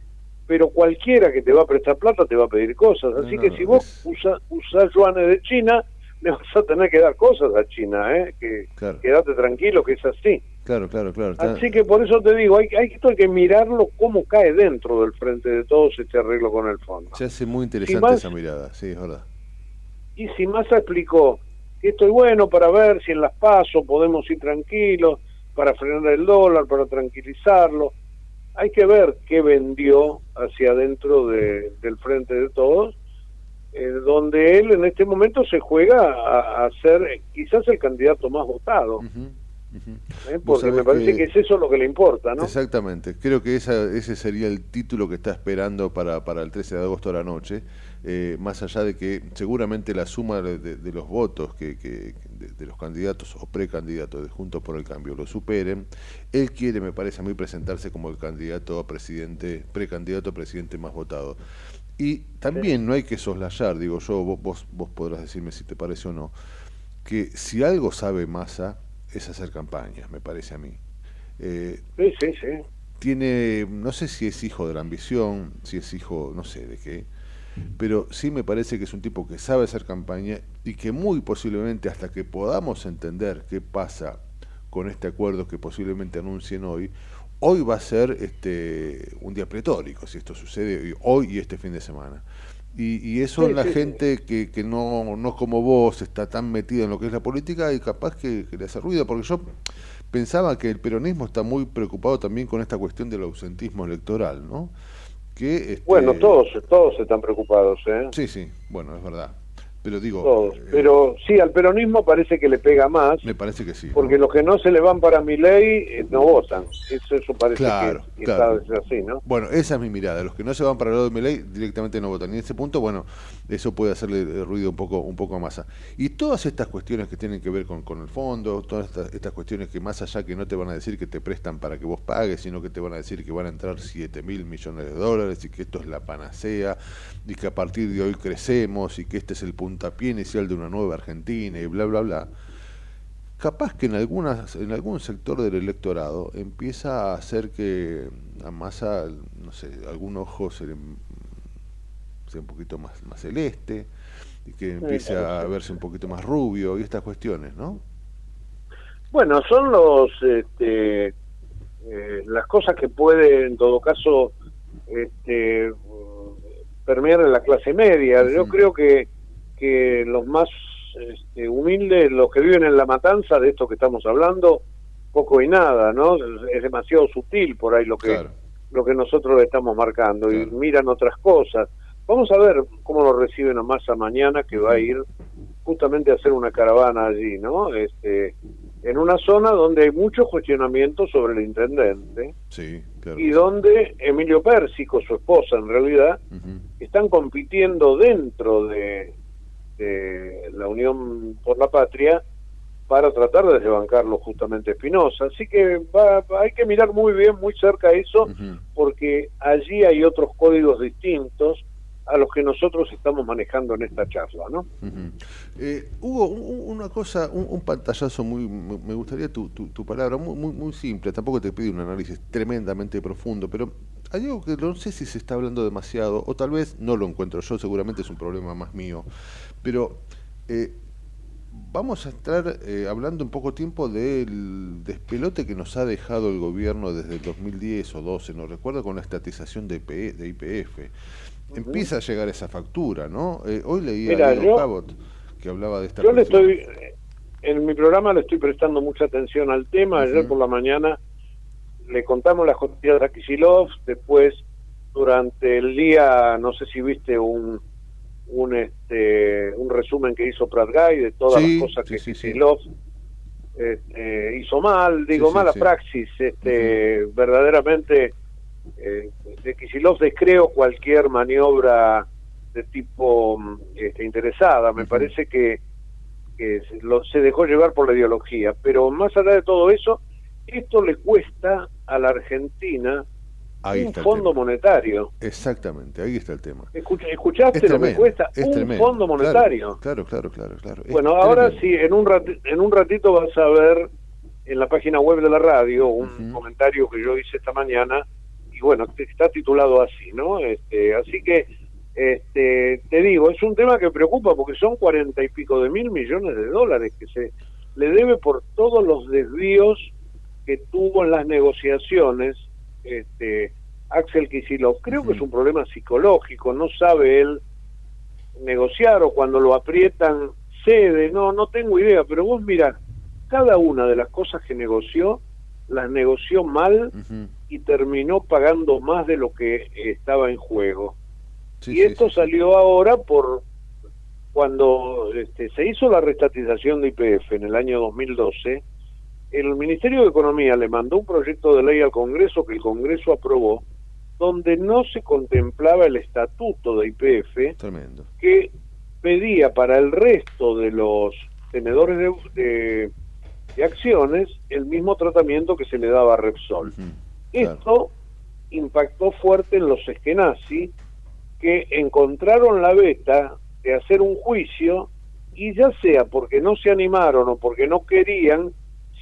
pero cualquiera que te va a prestar plata te va a pedir cosas. Así que si vos usa- usás yuanes de China, le vas a tener que dar cosas a China, ¿eh? Que, quédate tranquilo que es así. Claro, claro, claro. Así que por eso te digo, hay, hay, esto hay que mirarlo cómo cae dentro del frente de todos este arreglo con el fondo. Se hace muy interesante esa mirada, sí, es verdad. Y si Massa explicó que esto es bueno para ver si en las pasos podemos ir tranquilos, para frenar el dólar, para tranquilizarlo, hay que ver qué vendió hacia adentro de- del frente de todos, eh, donde él en este momento se juega a, a ser quizás el candidato más votado. ¿eh? Porque me parece que- que... es eso lo que le importa, ¿no? Exactamente, creo que esa, ese sería el título que está esperando para, para el 13 de agosto a la noche, eh, más allá de que seguramente la suma de, de- de los votos que, que- de, de los candidatos o precandidatos de Juntos por el Cambio lo superen, él quiere, me parece a mí, presentarse como el candidato a presidente, precandidato a presidente más votado. Y también no hay que soslayar, digo yo, vos, vos, vos podrás decirme si te parece o no, que si algo sabe Massa es hacer campañas, me parece a mí. Eh, Sí, sí, sí. tiene, no sé si es hijo de la ambición, si es hijo, no sé de qué, pero sí me parece que es un tipo que sabe hacer campaña y que muy posiblemente hasta que podamos entender qué pasa con este acuerdo que posiblemente anuncien hoy, hoy va a ser este un día pletórico si esto sucede hoy y este fin de semana. Y, y eso Sí, la sí, sí. gente que, que no, no como vos está tan metida en lo que es la política y capaz que, que le hace ruido, porque yo pensaba que el peronismo está muy preocupado también con esta cuestión del ausentismo electoral, ¿no? Que, este, Bueno, todos, todos están preocupados, ¿eh? Sí, sí, bueno, es verdad. Pero digo, Todos. eh, Pero sí, al peronismo parece que le pega más, me parece que sí. ¿no? porque los que no se le van para mi ley no votan. Eso, eso parece Claro, que, claro. está así, ¿no? Bueno, esa es mi mirada. Los que no se van para el lado de Milei directamente no votan. Y en ese punto, bueno, eso puede hacerle eh, ruido un poco, un poco a Massa. Y todas estas cuestiones que tienen que ver con, con el fondo, todas estas, estas cuestiones que más allá que no te van a decir que te prestan para que vos pagues, sino que te van a decir que van a entrar 7 mil millones de dólares y que esto es la panacea y que a partir de hoy crecemos y que este es el puntapié inicial de una nueva Argentina y bla, bla, bla capaz que en algunas en algún sector del electorado empieza a hacer que a Massa no sé algún ojo se le- sea un poquito más más celeste y que empiece a verse un poquito más rubio y estas cuestiones no Bueno, son los este, eh, las cosas que puede, en todo caso, este, permear en la clase media. Yo creo que, que los más este, humildes, los que viven en la matanza de esto que estamos hablando, poco y nada, ¿no? Es demasiado sutil por ahí lo que lo que nosotros estamos marcando y miran otras cosas. Vamos a ver cómo lo reciben a Massa mañana, que va a ir justamente a hacer una caravana allí, ¿no? Este, en una zona donde hay muchos cuestionamientos sobre el intendente sí claro y donde Emilio Pérsico, su esposa en realidad, están compitiendo dentro de, de la Unión por la Patria para tratar de desbancarlo justamente Espinosa. Así que va, va- hay que mirar muy bien, muy cerca eso, porque allí hay otros códigos distintos a los que nosotros estamos manejando en esta charla, ¿no? Ujú. Eh, Hugo, un- un- una cosa, un, pantallazo muy, me gustaría tu, tu, tu palabra, muy, muy, muy simple, tampoco te pido un análisis tremendamente profundo, pero hay algo que no sé si se está hablando demasiado, o tal vez no lo encuentro yo, seguramente es un problema más mío, pero eh, vamos a estar eh, hablando en poco tiempo del despelote que nos ha dejado el gobierno desde el 2010 o 12, no recuerdo, con la estatización de, de IPF. Empieza a llegar esa factura, ¿no? Eh, hoy leí Mira, a Diego yo- Cabot que hablaba de esta Yo le estoy, en mi programa le estoy prestando mucha atención al tema. Ayer por la mañana le contamos las costillas a Kisilov, después durante el día, no sé si viste un un este un resumen que hizo Prat Guy de todas Sí, las cosas sí, que sí, sí. Kicillof este, hizo mal, digo mala praxis, este verdaderamente eh, de Kisilov descreo cualquier maniobra de tipo mm, este, interesada. Me parece que, que se, lo- se dejó llevar por la ideología. Pero más allá de todo eso, esto le cuesta a la Argentina Ahí un fondo tema. monetario. Exactamente, ahí está el tema. Escucha- ¿Escuchaste Es lo que cuesta? es un tremendo. fondo monetario. Claro, claro, claro, claro. Es Bueno, ahora tremendo. sí, en un, en un ratito vas a ver en la página web de la radio un comentario que yo hice esta mañana y bueno, está titulado así, ¿no? Este, así que este, te digo, es un tema que preocupa porque son cuarenta y pico de mil millones de dólares que se le debe por todos los desvíos que tuvo en las negociaciones este, Axel Kicillof. Creo que es un problema psicológico, no sabe él negociar o cuando lo aprietan cede, no, no tengo idea, pero vos mira, cada una de las cosas que negoció, las negoció mal y terminó pagando más de lo que estaba en juego. y esto salió ahora por cuando este, se hizo la restatización de IPF en el año 2012, el Ministerio de Economía le mandó un proyecto de ley al Congreso que el Congreso aprobó, donde no se contemplaba el estatuto de IPF, que pedía para el resto de los tenedores de, de, acciones el mismo tratamiento que se le daba a Repsol. Esto impactó fuerte en los Eskenazi, que encontraron la beta de hacer un juicio y ya sea porque no se animaron o porque no querían,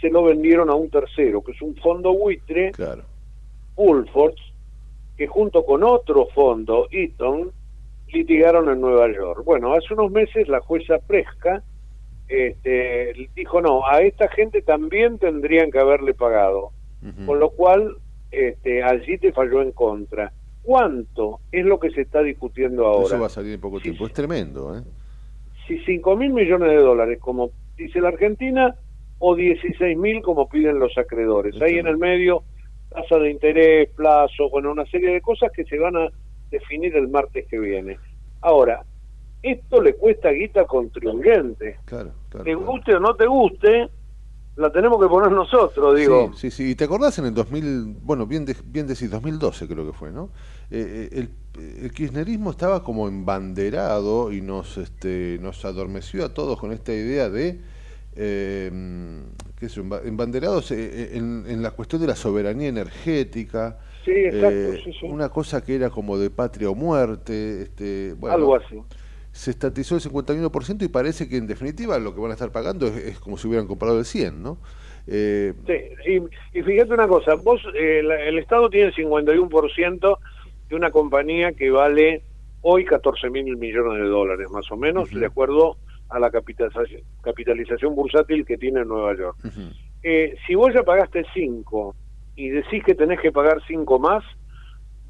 se lo vendieron a un tercero, que es un fondo buitre, claro. que junto con otro fondo, Eaton, litigaron en Nueva York. Bueno, hace unos meses la jueza Presca este, dijo, no, a esta gente también tendrían que haberle pagado, con lo cual este, allí te falló en contra. ¿Cuánto es lo que se está discutiendo ahora? Eso va a salir en poco tiempo, es tremendo. ¿eh? Si 5 mil millones de dólares, como dice la Argentina, o 16 mil como piden los acreedores. Ahí en el medio, tasa de interés, plazo, bueno, una serie de cosas que se van a definir el martes que viene. Ahora, esto le cuesta guita al contribuyente. Claro, claro, te guste o no te guste, la tenemos que poner nosotros, digo. Sí, sí, sí. Y te acordás en el 2000, bueno, bien, bien decís, 2012 creo que fue, ¿no? Eh, eh, el, el, kirchnerismo estaba como embanderado y nos, este, nos adormeció a todos con esta idea de eh, ¿qué es, embanderados eh, en, en, la cuestión de la soberanía energética. Sí, exacto, eh, sí, sí. Una cosa que era como de patria o muerte. Este, bueno, Algo así. Se estatizó el 51% y parece que en definitiva lo que van a estar pagando es, es como si hubieran comprado el 100, ¿no? Eh, sí, y, y, fíjate una cosa, vos, eh, la, el Estado tiene el 51% de una compañía que vale hoy 14 mil millones de dólares, más o menos, uh -huh. de acuerdo a la capitalización, capitalización bursátil que tiene Nueva York. Uh -huh. eh, si vos ya pagaste 5 y decís que tenés que pagar 5 más,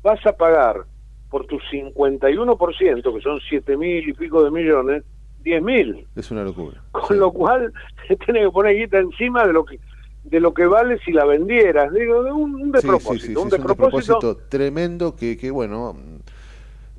vas a pagar por tu 51%, que son 7 mil y pico de millones, 10 mil. Es una locura. Con sí. lo cual, te tenés que poner guita encima de lo que de lo que vale si la vendieras. Digo, un, un despropósito. Sí, sí, un, un, despropósito. despropósito tremendo que, que bueno,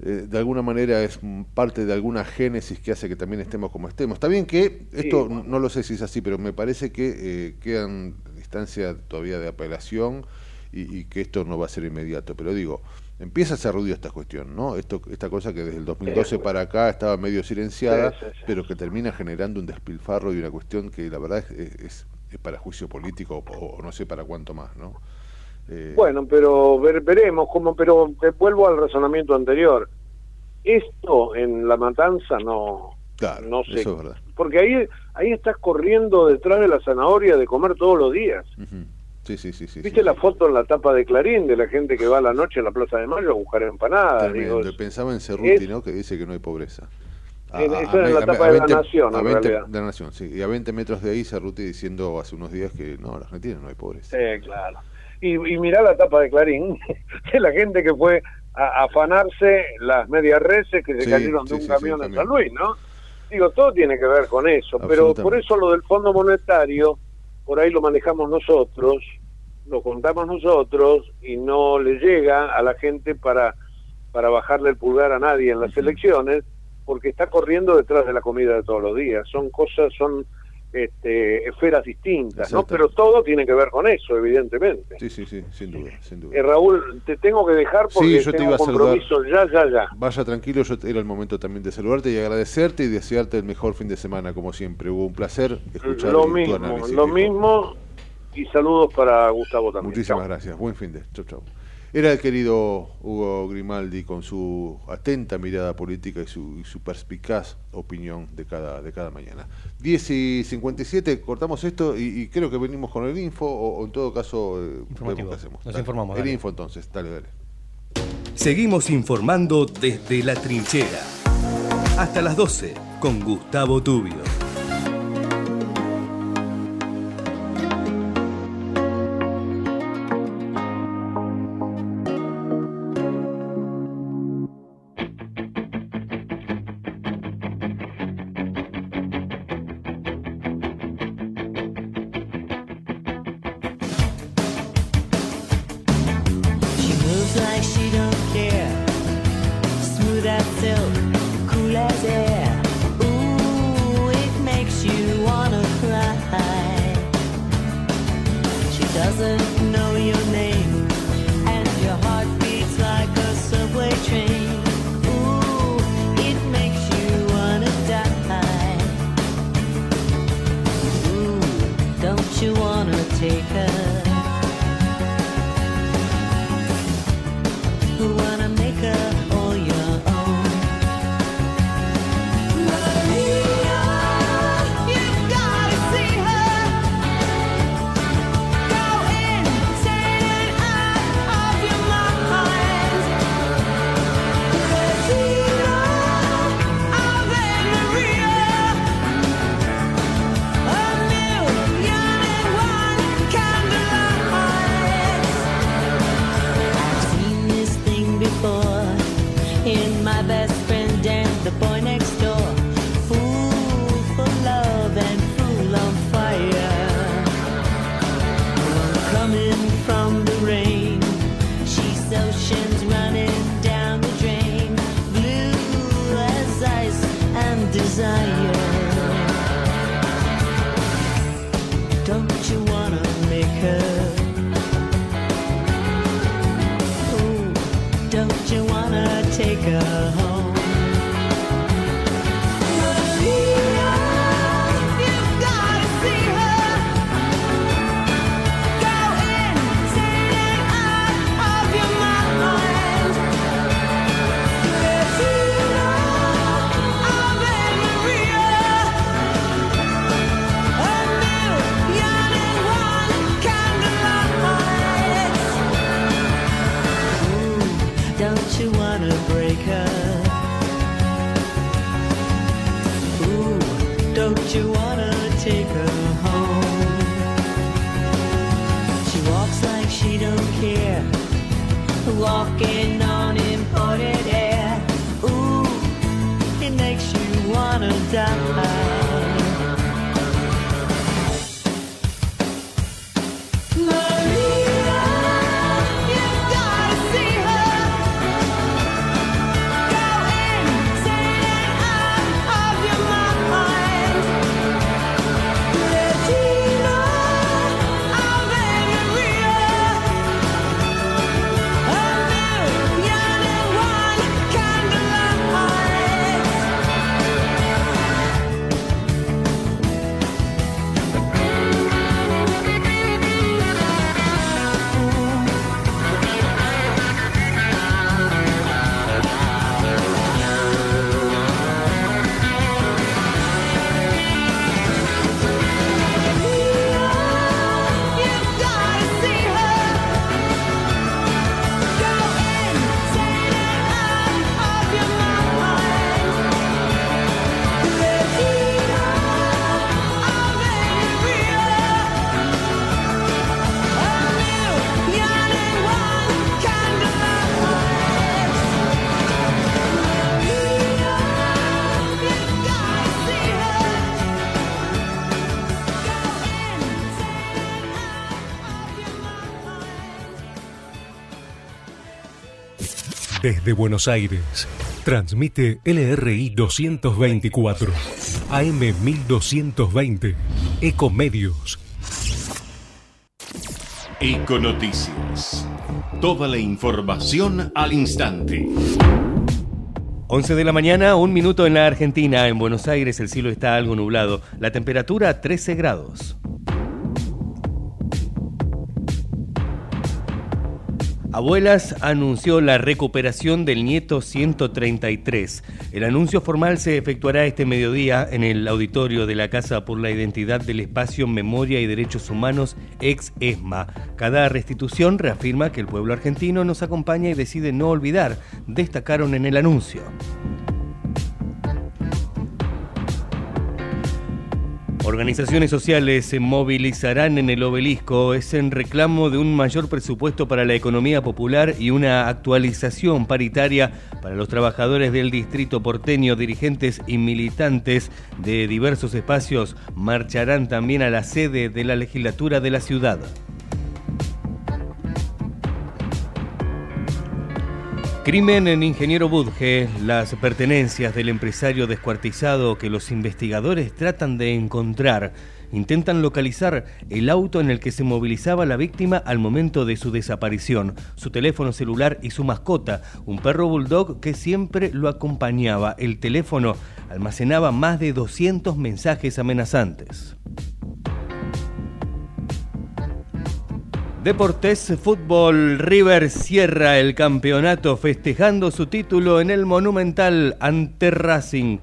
eh, de alguna manera es parte de alguna génesis que hace que también estemos como estemos. Está bien que esto, no lo sé si es así, pero me parece que eh, quedan instancias todavía de apelación y, y, que esto no va a ser inmediato. Pero digo, empieza a ser ruido esta cuestión, ¿no? Esto, esta cosa que desde el 2012 sí, para acá estaba medio silenciada, sí, pero que termina generando un despilfarro y una cuestión que la verdad es, es, es para juicio político o, o, no sé para cuánto más, ¿no? Eh... Bueno, pero ver, veremos cómo, pero vuelvo al razonamiento anterior. Esto en la matanza no, claro, no sé, eso es verdad. porque ahí ahí estás corriendo detrás de la zanahoria de comer todos los días. Uh -huh. Sí, sí, sí, sí, ¿Viste sí, la foto en la tapa de Clarín de la gente que va a la noche a la Plaza de Mayo a buscar empanadas? Digo, Pensaba en Cerruti, es... ¿no? Que dice que no hay pobreza. A, en, eso a, en la tapa de 20, la Nación, 20, de la Nación, sí. Y a 20 metros de ahí Cerruti diciendo hace unos días que no, en Argentina no hay pobreza. Sí, claro. Y, y mirá la tapa de Clarín, de la gente que fue a afanarse las medias reses que se sí, cayeron de un camión en San Luis, ¿no? Digo, todo tiene que ver con eso, pero por eso lo del Fondo Monetario, por ahí lo manejamos nosotros, lo contamos nosotros y no le llega a la gente para, para bajarle el pulgar a nadie en las elecciones, porque está corriendo detrás de la comida de todos los días. Son cosas, son este, esferas distintas, ¿no? Pero todo tiene que ver con eso, evidentemente. Sí, sí, sí, sin duda, sin duda. Eh, Raúl, te tengo que dejar porque sí, yo tengo te iba a compromiso ya, ya, ya. Vaya tranquilo, yo era el momento también de saludarte y agradecerte y desearte el mejor fin de semana, como siempre. Hubo un placer escuchar lo tu mismo, análisis. Lo mismo y saludos para Gustavo también. Muchísimas chau. gracias. Buen fin de. Chau, chau. Era el querido Hugo Grimaldi con su atenta mirada política y su, y su perspicaz opinión de cada, de cada mañana. 10 y 57, cortamos esto y, y creo que venimos con el info o, o en todo caso eh, vemos qué hacemos. Nos dale. informamos. El dale. info entonces, dale, dale. Seguimos informando desde la trinchera. Hasta las 12 con Gustavo Tubio. a home. and die. Desde Buenos Aires, transmite LRI 224, AM 1220, Ecomedios. Econoticias. Toda la información al instante. 11 de la mañana, un minuto en la Argentina. En Buenos Aires el cielo está algo nublado. La temperatura 13 grados. Abuelas anunció la recuperación del nieto 133. El anuncio formal se efectuará este mediodía en el auditorio de la Casa por la Identidad del Espacio Memoria y Derechos Humanos, ex ESMA. Cada restitución reafirma que el pueblo argentino nos acompaña y decide no olvidar, destacaron en el anuncio. Organizaciones sociales se movilizarán en el obelisco. Es en reclamo de un mayor presupuesto para la economía popular y una actualización paritaria para los trabajadores del distrito porteño. Dirigentes y militantes de diversos espacios marcharán también a la sede de la legislatura de la ciudad. Crimen en Ingeniero Budge, las pertenencias del empresario descuartizado que los investigadores tratan de encontrar. Intentan localizar el auto en el que se movilizaba la víctima al momento de su desaparición, su teléfono celular y su mascota, un perro bulldog que siempre lo acompañaba. El teléfono almacenaba más de 200 mensajes amenazantes. Deportes Fútbol River cierra el campeonato festejando su título en el Monumental ante Racing.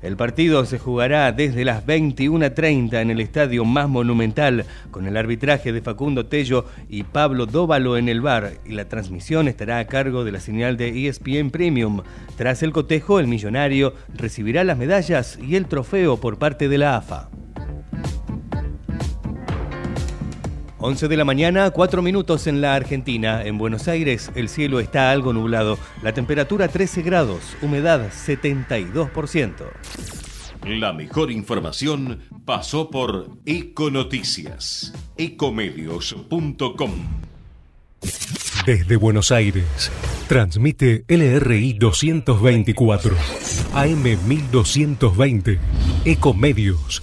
El partido se jugará desde las 21.30 en el estadio más monumental, con el arbitraje de Facundo Tello y Pablo Dóvalo en el bar, y la transmisión estará a cargo de la señal de ESPN Premium. Tras el cotejo, el millonario recibirá las medallas y el trofeo por parte de la AFA. 11 de la mañana, 4 minutos en la Argentina. En Buenos Aires el cielo está algo nublado. La temperatura 13 grados, humedad 72%. La mejor información pasó por Econoticias. Ecomedios.com. Desde Buenos Aires, transmite LRI 224, AM 1220, Ecomedios.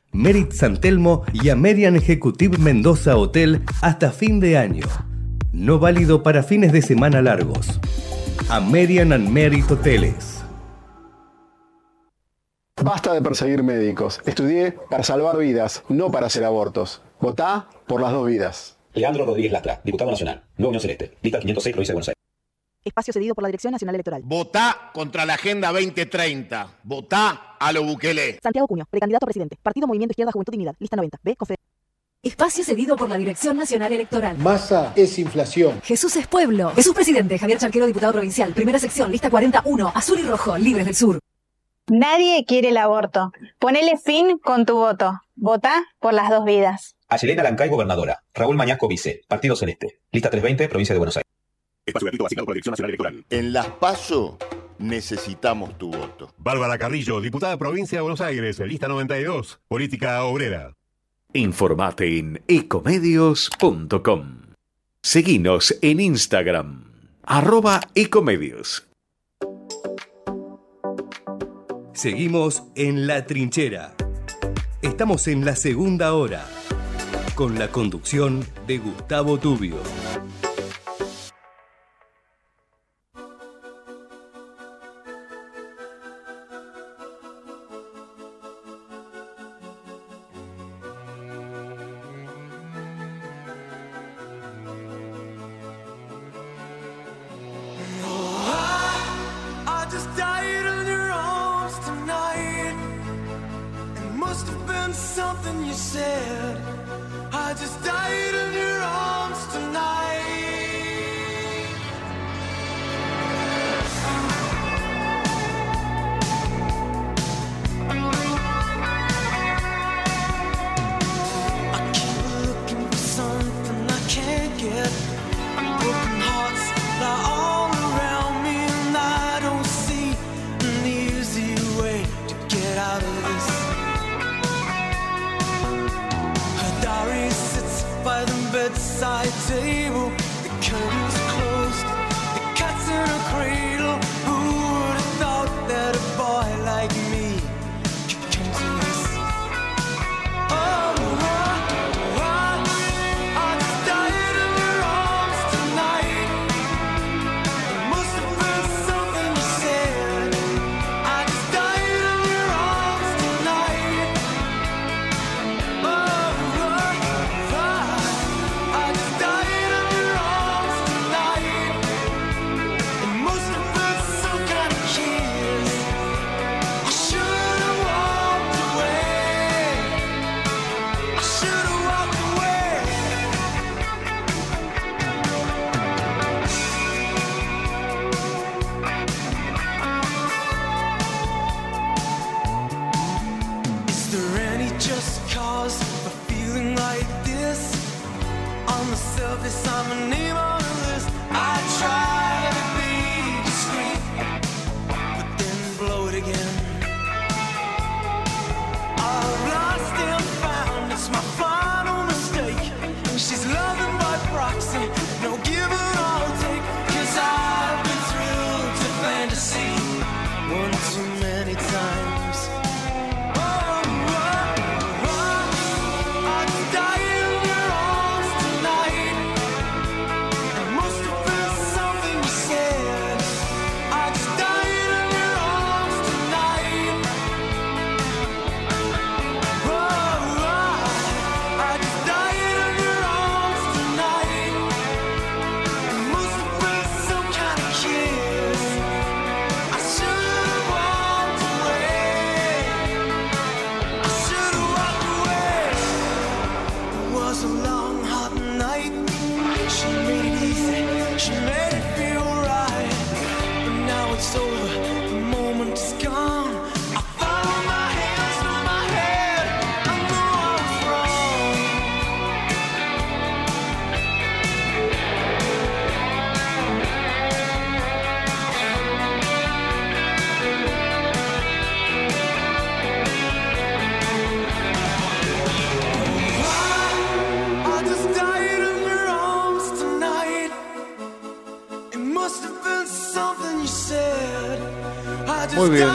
Merit San Telmo y American Executive Mendoza Hotel hasta fin de año. No válido para fines de semana largos. American and Merit Hoteles. Basta de perseguir médicos. Estudié para salvar vidas, no para hacer abortos. Votá por las dos vidas. Leandro Rodríguez Lastra, diputado nacional, Nueva Unión Celeste, lista 506, provincia de Buenos Aires. Espacio cedido por la Dirección Nacional Electoral. Votá contra la Agenda 2030. Votá a lo Bukele. Santiago Cuño, precandidato a presidente. Partido Movimiento Izquierda Juventud Dignidad. Lista 90. B. Confe Espacio cedido por la Dirección Nacional Electoral. Masa es inflación. Jesús es pueblo. Jesús presidente. Javier Charquero, diputado provincial. Primera sección, lista 41. Azul y rojo, libres del sur. Nadie quiere el aborto. Ponele fin con tu voto. Vota por las dos vidas. Ayelena Lancay, gobernadora. Raúl Mañasco, vice. Partido Celeste. Lista 320, provincia de Buenos Aires. Espacio gratuito asignado por la Dirección Nacional Electoral. En las PASO necesitamos tu voto. Bárbara Carrillo, diputada provincia de Buenos Aires, lista 92, política obrera. Informate en ecomedios.com. Seguinos en Instagram, arroba ecomedios. Seguimos en La Trinchera. Estamos en la segunda hora, con la conducción de Gustavo Tubio.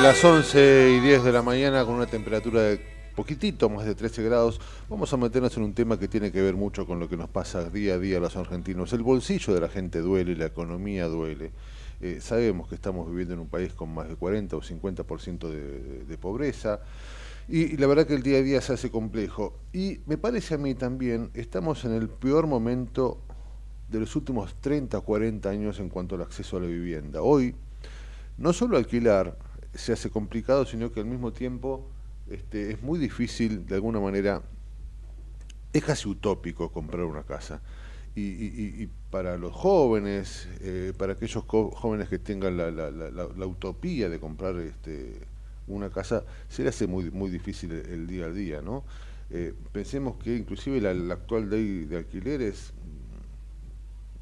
Las 11 y 10 de la mañana con una temperatura de poquitito más de 13 grados, vamos a meternos en un tema que tiene que ver mucho con lo que nos pasa día a día a los argentinos. El bolsillo de la gente duele, la economía duele. Eh, sabemos que estamos viviendo en un país con más de 40 o 50% de, de pobreza y, y la verdad que el día a día se hace complejo. Y me parece a mí también, estamos en el peor momento de los últimos 30 o 40 años en cuanto al acceso a la vivienda. Hoy, no solo alquilar se hace complicado, sino que al mismo tiempo este, es muy difícil, de alguna manera, es casi utópico comprar una casa. Y, y- y para los jóvenes, eh, para aquellos jóvenes que tengan la, la- la- utopía de comprar este, una casa, se le hace muy, muy difícil el, día a día, ¿no? Eh, pensemos que inclusive la, la actual ley de alquileres,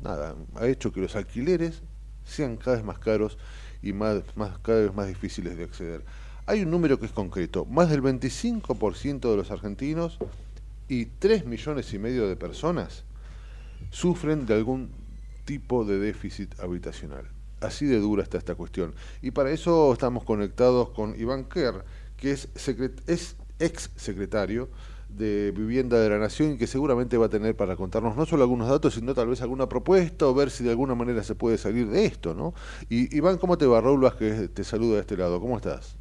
nada, ha hecho que los alquileres sean cada vez más caros y más, cada vez más difíciles de acceder. Hay un número que es concreto, más del 25% de los argentinos y 3 millones y medio de personas sufren de algún tipo de déficit habitacional. Así de dura está esta cuestión. Y para eso estamos conectados con Iván Kerr, que es ex secretario de Vivienda de la Nación y que seguramente va a tener para contarnos no solo algunos datos, sino tal vez alguna propuesta o ver si de alguna manera se puede salir de esto, ¿no? Y Iván, ¿cómo te va? Raúl Vázquez te saluda de este lado. ¿Cómo estás?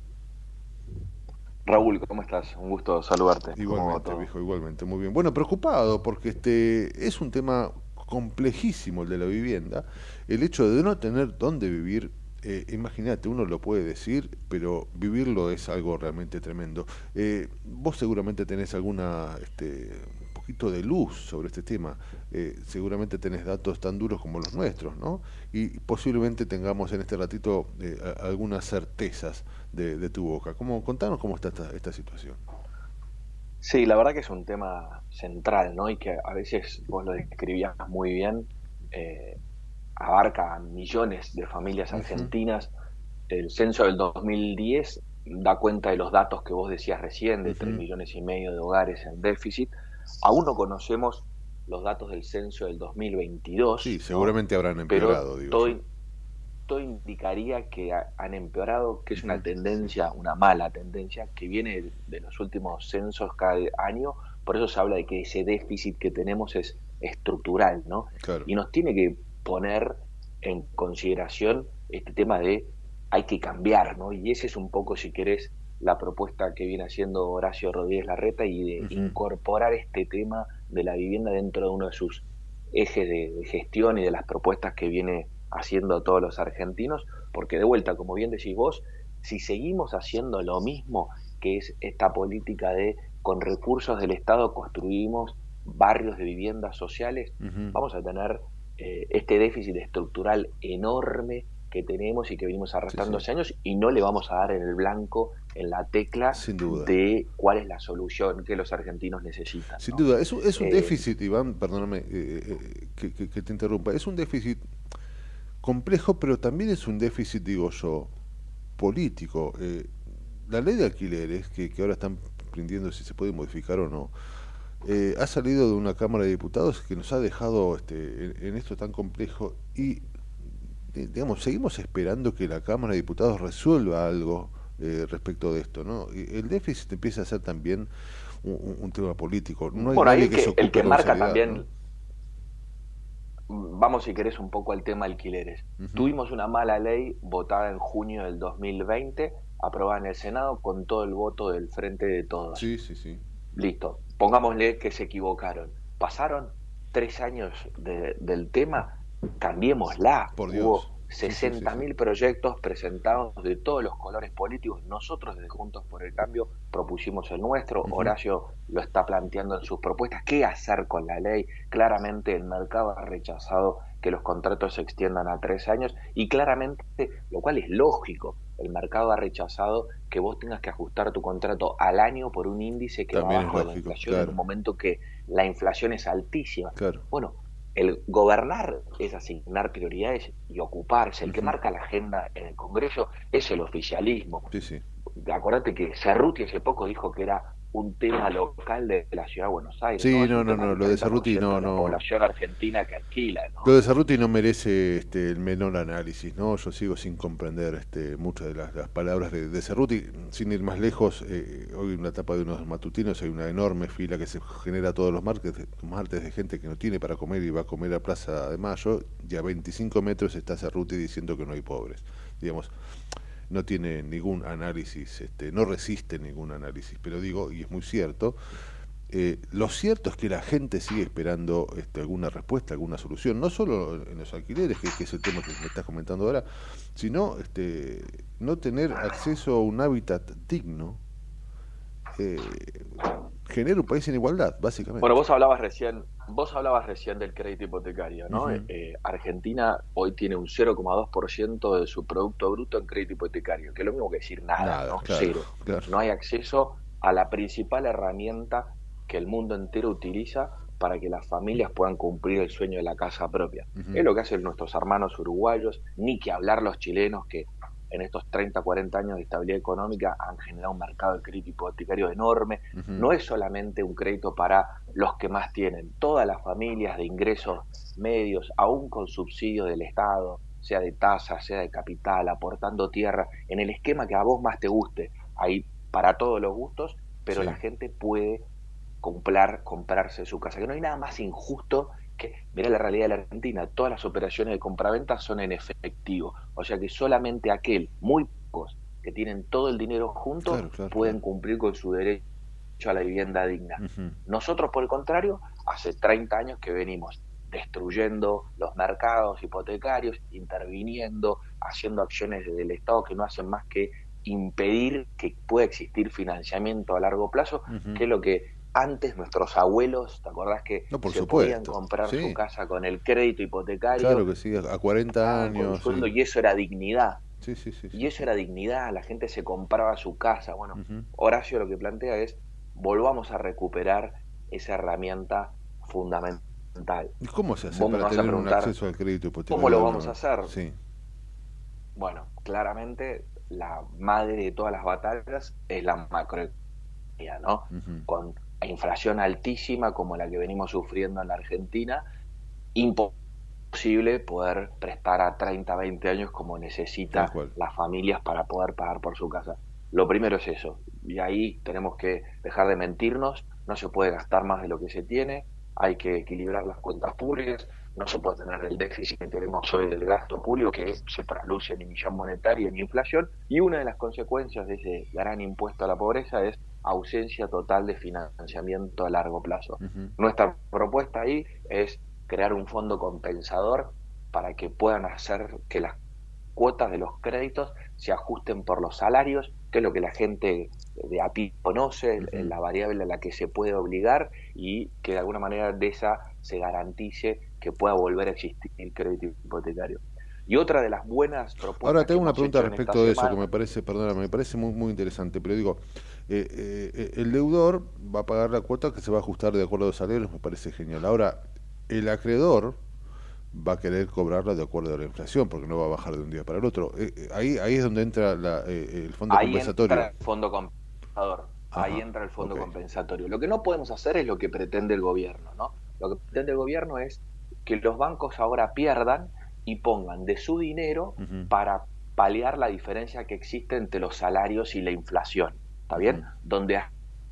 Raúl, ¿cómo estás? Un gusto saludarte. ¿Cómo va Igualmente, viejo, igualmente, muy bien. Bueno, preocupado porque este es un tema complejísimo el de la vivienda. El hecho de no tener dónde vivir, eh, imagínate, uno lo puede decir, pero vivirlo es algo realmente tremendo. Eh, vos seguramente tenés alguna, este, un poquito de luz sobre este tema. Eh, seguramente tenés datos tan duros como los nuestros, ¿no? Y posiblemente tengamos en este ratito eh, algunas certezas de, tu boca. ¿Cómo, contanos cómo está esta, esta situación. Sí, la verdad que es un tema central, ¿no? Y que a veces vos lo describías muy bien, eh, abarca a millones de familias argentinas. El censo del 2010 da cuenta de los datos que vos decías recién, de Ujú. 3 millones y medio de hogares en déficit. Aún no conocemos los datos del censo del 2022. Sí, ¿no? seguramente habrán pero empeorado, digo. todo, todo indicaría que ha- han empeorado, que es una tendencia, una mala tendencia, que viene de, de los últimos censos cada año. Por eso se habla de que ese déficit que tenemos es estructural, ¿no? Claro. Y nos tiene que poner en consideración este tema de hay que cambiar, ¿no? Y ese es un poco, si querés, la propuesta que viene haciendo Horacio Rodríguez Larreta y de incorporar este tema de la vivienda dentro de uno de sus ejes de, de gestión y de las propuestas que viene haciendo todos los argentinos, porque de vuelta, como bien decís vos, si seguimos haciendo lo mismo que es esta política de con recursos del Estado construimos barrios de viviendas sociales, vamos a tener eh, este déficit estructural enorme que tenemos y que venimos arrastrando hace años y no le vamos a dar en el blanco, en la tecla Sin duda. de cuál es la solución que los argentinos necesitan. Sin duda, es, un- es un Eh, déficit, Iván, perdóname eh, eh, que, que- que te interrumpa, es un déficit complejo, pero también es un déficit, digo yo, político. La ley de alquileres, que, que ahora están prendiendo si se puede modificar o no, eh, ha salido de una Cámara de Diputados que nos ha dejado este, en, en esto tan complejo y, digamos, seguimos esperando que la Cámara de Diputados resuelva algo eh, respecto de esto, ¿no? Y el déficit empieza a ser también un, tema político. No hay Bueno, ahí que, que, se ocupe el que marca también, ¿no? vamos si querés un poco al tema alquileres. Tuvimos una mala ley votada en junio del 2020, aprobada en el Senado con todo el voto del Frente de Todos. Sí, sí, sí. Listo, pongámosle que se equivocaron. Pasaron tres años de- del tema, cambiémosla. Por Hubo Dios. Sí, sí, sí, 60.000 proyectos presentados de todos los colores políticos. Nosotros desde Juntos por el Cambio propusimos el nuestro. Horacio lo está planteando en sus propuestas. ¿Qué hacer con la ley? Claramente el mercado ha rechazado que los contratos se extiendan a tres años y claramente, lo cual es lógico, el mercado ha rechazado que vos tengas que ajustar tu contrato al año por un índice que También va es bajo de la inflación en un momento que la inflación es altísima. Claro. Bueno, el gobernar es asignar prioridades y ocuparse. El que marca la agenda en el Congreso es el oficialismo. Sí, sí. Acuérdate que Cerruti hace poco dijo que era un tema local de la ciudad de Buenos Aires. Sí, no, no, no, lo de Cerruti 30% no, de la no. población argentina que alquila, ¿no? Lo de Cerruti no merece este, el menor análisis, ¿no? Yo sigo sin comprender este, muchas de las, las palabras de, de Cerruti. Sin ir más lejos, eh, hoy en la etapa de unos matutinos hay una enorme fila que se genera todos los martes, martes de gente que no tiene para comer y va a comer a Plaza de Mayo y a 25 metros está Cerruti diciendo que no hay pobres. Digamos, no tiene ningún análisis, este, no resiste ningún análisis, pero digo, y es muy cierto, eh, lo cierto es que la gente sigue esperando este, alguna respuesta, alguna solución, no solo en los alquileres, que, que es el tema que me estás comentando ahora, sino este, no tener acceso a un hábitat digno eh, genera un país en igualdad, básicamente. Bueno, vos hablabas recién, vos hablabas recién del crédito hipotecario, ¿no? Eh, Argentina hoy tiene un 0,2% de su producto bruto en crédito hipotecario, que es lo mismo que decir nada, Nada, ¿no? claro, Cero. claro. No hay acceso a la principal herramienta que el mundo entero utiliza para que las familias puedan cumplir el sueño de la casa propia. Es lo que hacen nuestros hermanos uruguayos, ni que hablar los chilenos que en estos 30, 40 años de estabilidad económica han generado un mercado de crédito hipotecario enorme. No es solamente un crédito para los que más tienen, todas las familias de ingresos medios, aún con subsidio del Estado, sea de tasa, sea de capital, aportando tierra, en el esquema que a vos más te guste, hay para todos los gustos, pero Sí. la gente puede comprar, comprarse su casa, que no hay nada más injusto que, mira la realidad de la Argentina, todas las operaciones de compraventa son en efectivo, o sea que solamente aquel, muy pocos, que tienen todo el dinero juntos, Claro, claro, pueden cumplir con su derecho a la vivienda digna. Nosotros, por el contrario, hace 30 años que venimos destruyendo los mercados hipotecarios, interviniendo, haciendo acciones del Estado que no hacen más que impedir que pueda existir financiamiento a largo plazo, que es lo que antes nuestros abuelos, ¿te acordás que No, por se supuesto, podían comprar sí. su casa con el crédito hipotecario? Claro que sí, a 40 con años. sueldo, sí. y eso era dignidad. Sí. Y eso era dignidad, la gente se compraba su casa. Bueno. Horacio lo que plantea es volvamos a recuperar esa herramienta fundamental. ¿Y cómo se hace Vos para tener un acceso al crédito hipotecario? ¿Cómo lo vamos a hacer? Bueno, claramente la madre de todas las batallas es la macroeconomía, ¿no? Con inflación altísima como la que venimos sufriendo en la Argentina, imposible poder prestar a 30, 20 años como necesita Tal cual. las familias para poder pagar por su casa. Lo primero es eso, y ahí tenemos que dejar de mentirnos, no se puede gastar más de lo que se tiene, hay que equilibrar las cuentas públicas, no se puede tener el déficit que tenemos hoy del gasto público que se traduce en emisión monetaria y en inflación, y una de las consecuencias de ese gran impuesto a la pobreza es ausencia total de financiamiento a largo plazo. Nuestra propuesta ahí es crear un fondo compensador para que puedan hacer que las cuotas de los créditos se ajusten por los salarios, que es lo que la gente de a pie conoce, la variable a la que se puede obligar y que de alguna manera de esa se garantice que pueda volver a existir el crédito hipotecario. Y otra de las buenas propuestas. Ahora tengo una pregunta respecto de eso semana- que me parece, perdóname, me parece muy muy interesante, pero digo, eh, eh, eh, el deudor va a pagar la cuota que se va a ajustar de acuerdo a los salarios, me parece genial. Ahora, el acreedor va a querer cobrarla de acuerdo a la inflación, porque no va a bajar de un día para el otro. Eh, ahí ahí es donde entra la, el fondo ahí compensatorio. entra el fondo compensador. Ahí entra el fondo compensatorio. Lo que no podemos hacer es lo que pretende el gobierno, ¿no? Lo que pretende el gobierno es que los bancos ahora pierdan y pongan de su dinero para paliar la diferencia que existe entre los salarios y la inflación. ¿Está bien? Donde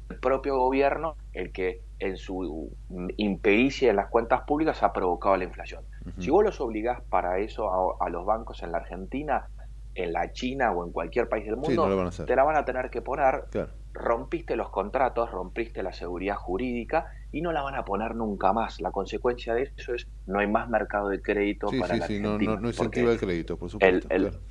el propio gobierno el que en su impericia en las cuentas públicas ha provocado la inflación. Si vos los obligás para eso a, a los bancos en la Argentina, en la China o en cualquier país del Sí, mundo, no te la van a tener que poner Claro. rompiste los contratos, rompiste la seguridad jurídica y no la van a poner nunca más. La consecuencia de eso es no hay más mercado de crédito Sí, para sí, la sí, no, Argentina. no, no porque incentiva el crédito, por supuesto. el- claro.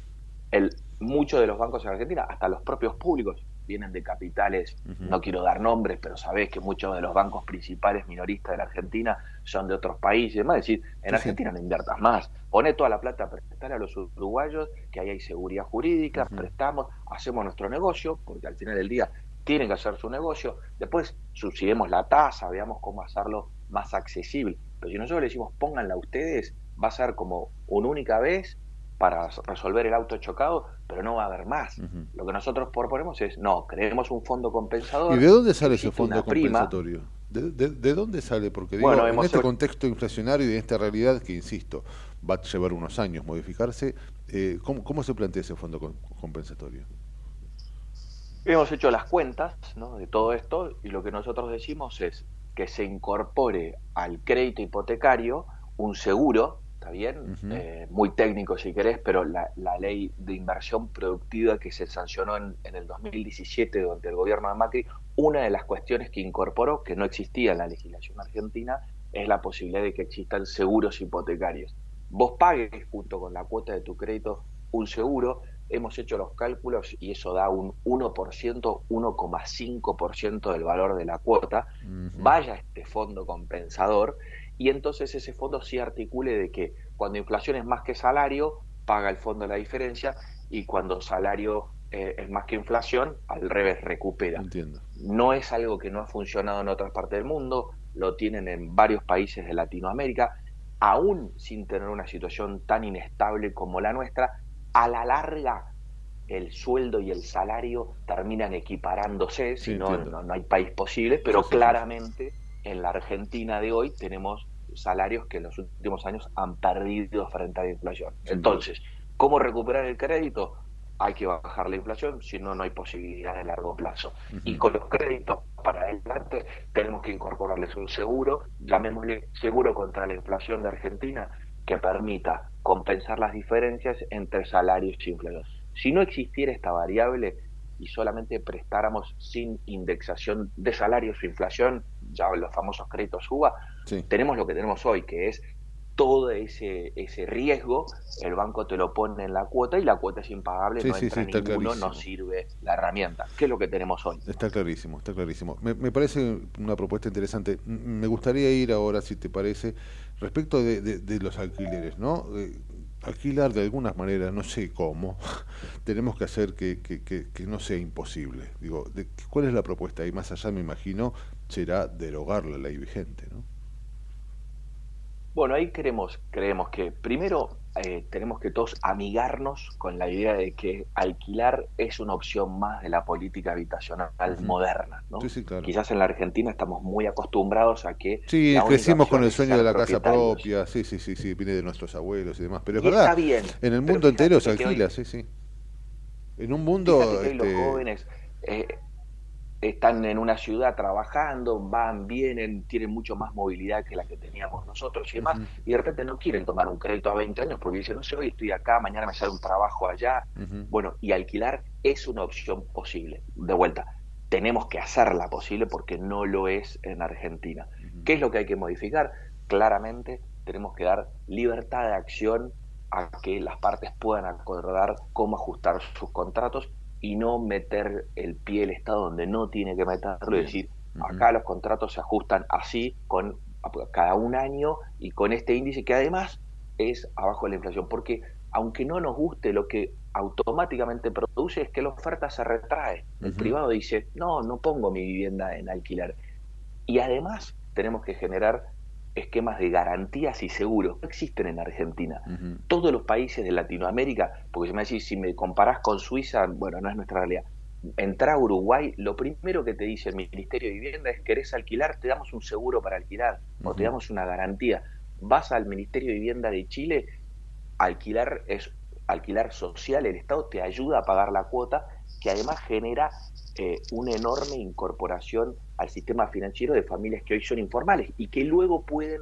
el- muchos de los bancos en Argentina, hasta los propios públicos, vienen de capitales, no quiero dar nombres, pero sabés que muchos de los bancos principales minoristas de la Argentina son de otros países. Es decir, en Sí, sí. Argentina no inviertas más. Poné toda la plata, prestar a los uruguayos, que ahí hay seguridad jurídica, prestamos, hacemos nuestro negocio, porque al final del día tienen que hacer su negocio. Después subsidiemos la tasa, veamos cómo hacerlo más accesible. Pero si nosotros le decimos pónganla ustedes, va a ser como una única vez para resolver el auto chocado, pero no va a haber más. Lo que nosotros proponemos es, no, creemos un fondo compensador. ¿Y de dónde sale ese fondo compensatorio? ¿De, de, de dónde sale? Porque digo, Bueno, en este contexto inflacionario y en esta realidad que, insisto, va a llevar unos años modificarse, eh, ¿cómo, ¿cómo se plantea ese fondo com- compensatorio? Hemos hecho las cuentas ¿no? de todo esto y lo que nosotros decimos es que se incorpore al crédito hipotecario un seguro, ¿está bien? Eh, muy técnico si querés, pero la, la ley de inversión productiva que se sancionó en, en el 2017 durante el gobierno de Macri, una de las cuestiones que incorporó, que no existía en la legislación argentina, es la posibilidad de que existan seguros hipotecarios. Vos pagues junto con la cuota de tu crédito un seguro, hemos hecho los cálculos y eso da un 1%, 1,5% del valor de la cuota, vaya este fondo compensador y entonces ese fondo sí articule de que cuando inflación es más que salario, paga el fondo la diferencia y cuando salario eh, es más que inflación, al revés, recupera. Entiendo. No es algo que no ha funcionado en otras partes del mundo, lo tienen en varios países de Latinoamérica, aún sin tener una situación tan inestable como la nuestra, a la larga el sueldo y el salario terminan equiparándose, si no, no, no hay país posible, pero Sí, sí, sí. claramente en la Argentina de hoy tenemos salarios que en los últimos años han perdido frente a la inflación. Entonces, ¿cómo recuperar el crédito? Hay que bajar la inflación, si no, no hay posibilidad de largo plazo. Y con los créditos para adelante tenemos que incorporarles un seguro, llamémosle seguro contra la inflación de Argentina, que permita compensar las diferencias entre salarios y inflación. Si no existiera esta variable y solamente prestáramos sin indexación de salarios o inflación, ya los famosos créditos UBA, Sí. tenemos lo que tenemos hoy, que es todo ese, ese riesgo, el banco te lo pone en la cuota y la cuota es impagable, Sí, no sí, entra sí, está ninguno, no sirve la herramienta. ¿Qué es lo que tenemos hoy? Está clarísimo, está clarísimo. Me, me parece una propuesta interesante. Me gustaría ir ahora, si te parece, respecto de, de- los alquileres, ¿no? Eh, alquilar de algunas maneras, no sé cómo, tenemos que hacer que, que- que- que no sea imposible. Digo, de- ¿cuál es la propuesta? Y más allá, me imagino, será derogar la ley vigente, ¿no? Bueno, ahí creemos, creemos que primero eh, tenemos que todos amigarnos con la idea de que alquilar es una opción más de la política habitacional moderna. ¿no? Sí, sí, claro. Quizás en la Argentina estamos muy acostumbrados a que... Sí, crecimos con el sueño de la casa propia, sí, sí, sí, sí, viene de nuestros abuelos y demás, pero es Y verdad, está bien, en el mundo entero se alquila, hoy- sí, sí. En un mundo... Hoy los este, jóvenes eh, están en una ciudad trabajando, van, vienen, tienen mucho más movilidad que la que teníamos nosotros y demás, y de repente no quieren tomar un crédito a 20 años porque dicen, no sé, hoy estoy acá, mañana me sale un trabajo allá. Bueno, y alquilar es una opción posible. De vuelta, tenemos que hacerla posible porque no lo es en Argentina. ¿Qué es lo que hay que modificar? Claramente tenemos que dar libertad de acción a que las partes puedan acordar cómo ajustar sus contratos y no meter el pie el Estado donde no tiene que meterlo y decir, acá los contratos se ajustan así, con cada un año y con este índice que además es abajo de la inflación, porque aunque no nos guste, lo que automáticamente produce es que la oferta se retrae. El privado dice, no, no pongo mi vivienda en alquiler. Y además tenemos que generar esquemas de garantías y seguros. No existen en Argentina. Todos los países de Latinoamérica, porque si me decís, si me comparás con Suiza, bueno, no es nuestra realidad. Entrar a Uruguay, lo primero que te dice el Ministerio de Vivienda es, ¿querés alquilar? Te damos un seguro para alquilar o te damos una garantía. Vas al Ministerio de Vivienda de Chile, alquilar es alquilar social, el Estado te ayuda a pagar la cuota, que además genera eh, una enorme incorporación al sistema financiero de familias que hoy son informales y que luego pueden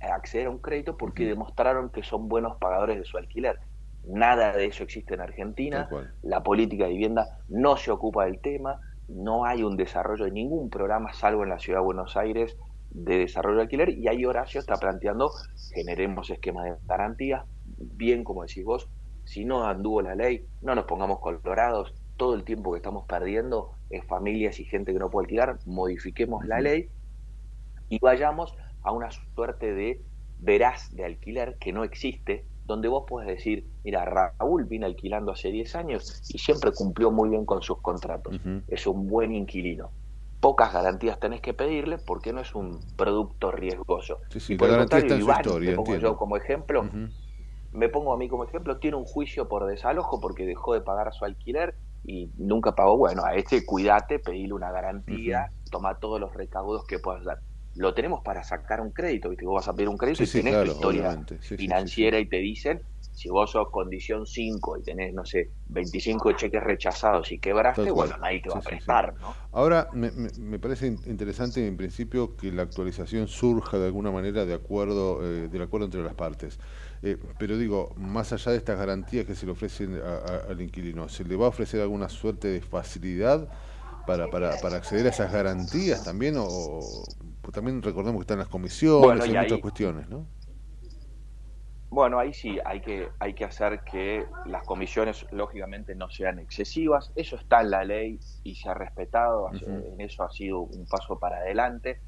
eh, acceder a un crédito porque demostraron que son buenos pagadores de su alquiler. Nada de eso existe en Argentina, la política de vivienda no se ocupa del tema, no hay un desarrollo de ningún programa, salvo en la ciudad de Buenos Aires, de desarrollo de alquiler, y ahí Horacio está planteando, generemos esquemas de garantía, bien como decís vos, si no anduvo la ley, no nos pongamos colorados, todo el tiempo que estamos perdiendo es familias y gente que no puede alquilar, modifiquemos la ley y vayamos a una suerte de veraz de alquiler que no existe, donde vos puedes decir, mira, Raúl vino alquilando hace 10 años y siempre cumplió muy bien con sus contratos, es un buen inquilino. Pocas garantías tenés que pedirle porque no es un producto riesgoso. Sí, sí, Y por el contrario, Iván, historia, te pongo yo como ejemplo, me pongo a mí como ejemplo, tiene un juicio por desalojo porque dejó de pagar su alquiler y nunca pagó. Bueno, a este cuídate, pedile una garantía, toma todos los recaudos que puedas dar. Lo tenemos para sacar un crédito, ¿viste? Vos vas a pedir un crédito Sí, y sí, tenés claro, tu historia. Sí, financiera y te dicen, si vos sos condición 5 y tenés, no sé, 25 cheques rechazados y quebraste, bueno, nadie te va a prestar, ¿no? Ahora, me, me- parece in- interesante en principio que la actualización surja de alguna manera de acuerdo, eh, del acuerdo entre las partes. Eh, pero digo, más allá de estas garantías que se le ofrecen a- a- al inquilino, ¿se le va a ofrecer alguna suerte de facilidad para, para, para acceder a esas garantías también? O, o- pues también recordemos que están las comisiones Bueno, y y muchas cuestiones, ¿no? Bueno, ahí sí hay que, hay que hacer que las comisiones lógicamente no sean excesivas. Eso está en la ley y se ha respetado. En eso ha sido un paso para adelante.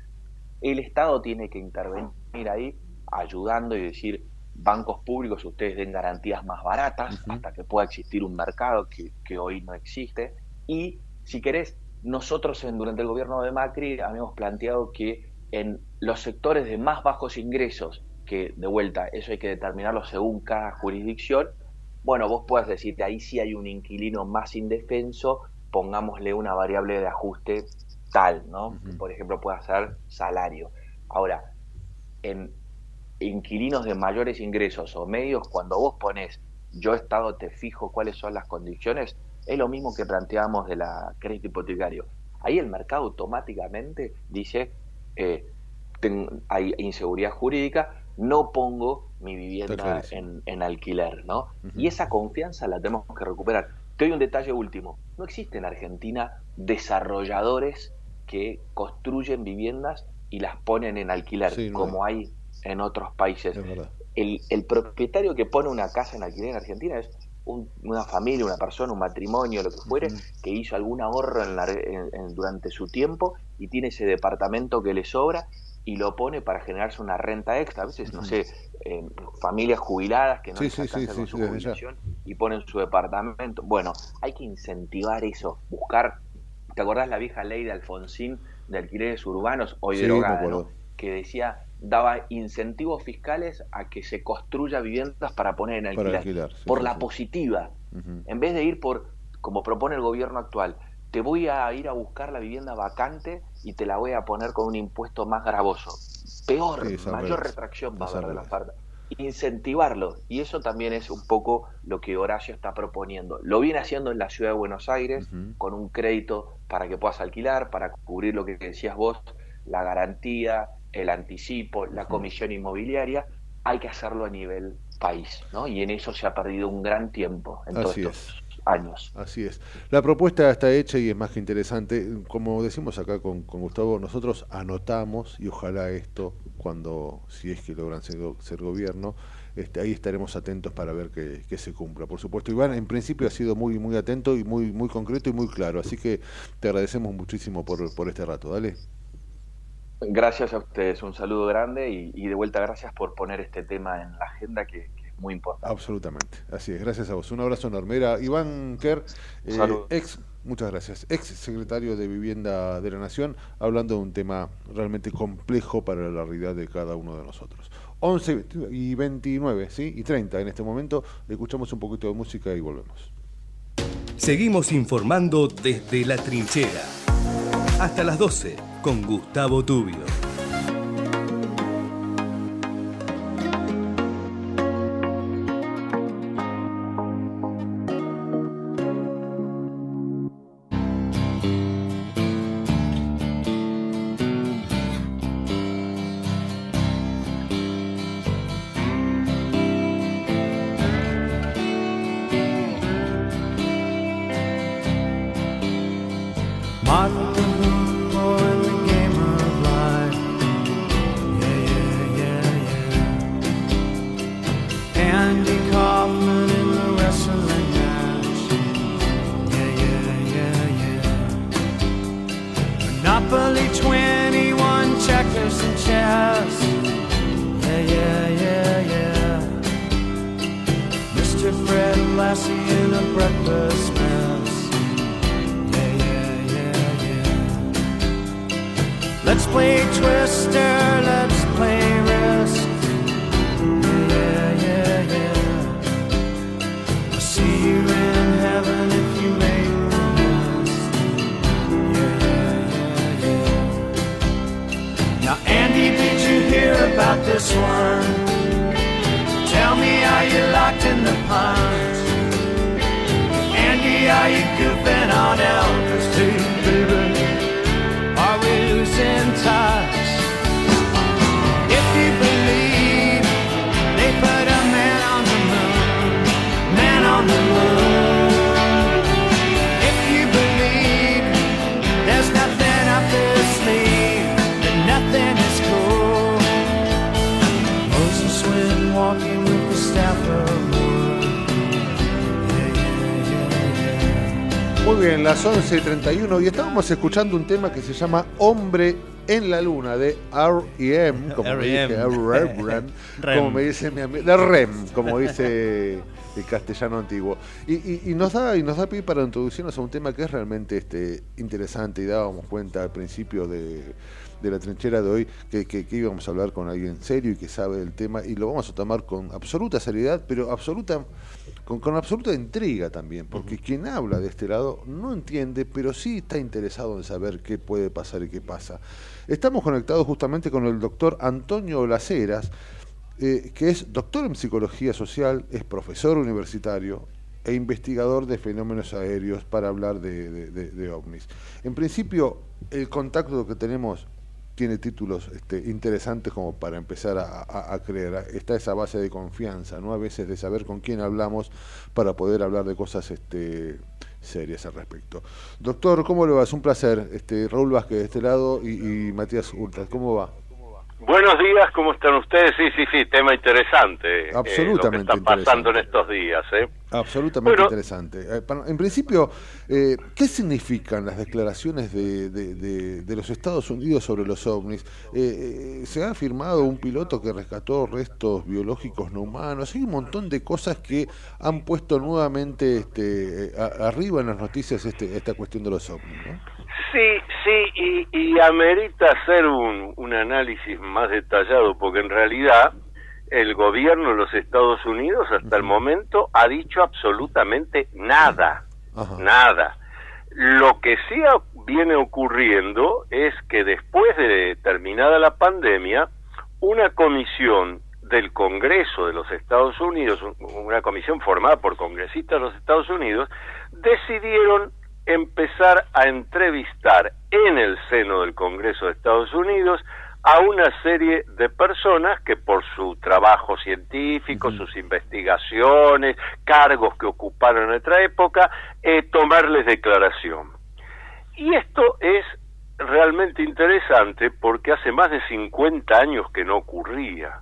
El Estado tiene que intervenir ahí ayudando y decir, bancos públicos, ustedes den garantías más baratas hasta que pueda existir un mercado que, que hoy no existe. Y si querés, nosotros en, durante el gobierno de Macri habíamos planteado que en los sectores de más bajos ingresos, que de vuelta, eso hay que determinarlo según cada jurisdicción, bueno, vos puedes decir que ahí sí hay un inquilino más indefenso, pongámosle una variable de ajuste tal, ¿no? Por ejemplo, puede ser salario. Ahora, en inquilinos de mayores ingresos o medios, cuando vos pones yo Estado te fijo cuáles son las condiciones, es lo mismo que planteamos de la crédito hipotecario. Ahí el mercado automáticamente dice, eh, ten- hay inseguridad jurídica, no pongo mi vivienda en, en alquiler, ¿no? Y esa confianza la tenemos que recuperar. Te doy un detalle último. No existe en Argentina desarrolladores que construyen viviendas y las ponen en alquiler, Sí, no como hay en otros países. El, el propietario que pone una casa en alquiler en Argentina es un- una familia, una persona, un matrimonio, lo que fuere, que hizo algún ahorro en la- en- en- durante su tiempo y tiene ese departamento que le sobra y lo pone para generarse una renta extra. A veces, no sé, eh, familias jubiladas que no Sí, sí, sí, con su jubilación y ponen su departamento. Bueno, hay que incentivar eso, buscar. ¿Te acordás la vieja ley de Alfonsín de alquileres urbanos, hoy derogada. ¿no? que decía, daba incentivos fiscales a que se construya viviendas para poner en alquiler, alquilar, sí, por sí, la sí. positiva, en vez de ir por, como propone el gobierno actual, te voy a ir a buscar la vivienda vacante y te la voy a poner con un impuesto más gravoso. Peor, mayor retracción va a haber de la oferta. Incentivarlo. Y eso también es un poco lo que Horacio está proponiendo. Lo viene haciendo en la ciudad de Buenos Aires con un crédito para que puedas alquilar, para cubrir lo que decías vos, la garantía, el anticipo, la comisión inmobiliaria. Hay que hacerlo a nivel país, ¿no? Y en eso se ha perdido un gran tiempo en todos Así estos años. Así es. La propuesta está hecha y es más que interesante. Como decimos acá con, con Gustavo, nosotros anotamos y ojalá esto, cuando, si es que logran ser, ser gobierno, este, ahí estaremos atentos para ver que, que se cumpla. Por supuesto, Iván, en principio ha sido muy, muy atento y muy, muy concreto y muy claro. Así que te agradecemos muchísimo por, por este rato. Dale. Gracias a ustedes, un saludo grande y, y de vuelta gracias por poner este tema en la agenda que, que es muy importante. Absolutamente. Así es. Gracias a vos. Un abrazo enorme. Era Iván Kerr, eh, ex, muchas gracias, ex secretario de Vivienda de la Nación, hablando de un tema realmente complejo para la realidad de cada uno de nosotros. 11 y 29, ¿sí? Y 30 en este momento. Escuchamos un poquito de música y volvemos. Seguimos informando desde la trinchera. Hasta las 12 con Gustavo Tubio. 11.31 y estábamos escuchando un tema que se llama Hombre en la Luna de R.E.M. Como Rem. como me dice mi amigo, de REM, como dice el castellano antiguo. Y, y- y nos da y nos da pie para introducirnos a un tema que es realmente este interesante y dábamos cuenta al principio de, de la trinchera de hoy que, que- que íbamos a hablar con alguien serio y que sabe del tema y lo vamos a tomar con absoluta seriedad, pero absoluta con, con absoluta intriga también, porque quien habla de este lado no entiende, pero sí está interesado en saber qué puede pasar y qué pasa. Estamos conectados justamente con el doctor Antonio Laceras, eh, que es doctor en psicología social, es profesor universitario e investigador de fenómenos aéreos para hablar de, de- de- de ovnis. En principio, el contacto que tenemos tiene títulos este, interesantes como para empezar a, creer. Está esa base de confianza, ¿no? A veces de saber con quién hablamos para poder hablar de cosas este, serias al respecto. Doctor, ¿cómo le va? Es un placer. Este, Raúl Vázquez de este lado y, Matías Urta. ¿Cómo va? Buenos días, ¿cómo están ustedes? Sí, sí, sí, tema interesante. eh, Absolutamente lo que está pasando en estos días, ¿eh? Absolutamente Bueno. interesante. Eh, En principio, eh, ¿qué significan las declaraciones de, de- de- de los Estados Unidos sobre los ovnis? Eh, eh, se ha afirmado un piloto que rescató restos biológicos no humanos. Hay un montón de cosas que han puesto nuevamente este, eh, a- arriba en las noticias este, esta cuestión de los ovnis. ¿no? Sí, sí, y, y amerita hacer un, un análisis más detallado, porque en realidad el gobierno de los Estados Unidos hasta el momento ha dicho absolutamente nada, nada. Lo que sí viene ocurriendo es que después de terminada la pandemia, una comisión del Congreso de los Estados Unidos, un- una comisión formada por congresistas de los Estados Unidos, decidieron empezar a entrevistar en el seno del Congreso de Estados Unidos a una serie de personas que por su trabajo científico, sus investigaciones, cargos que ocuparon en otra época, eh, tomarles declaración. Y esto es realmente interesante porque hace más de 50 años que no ocurría.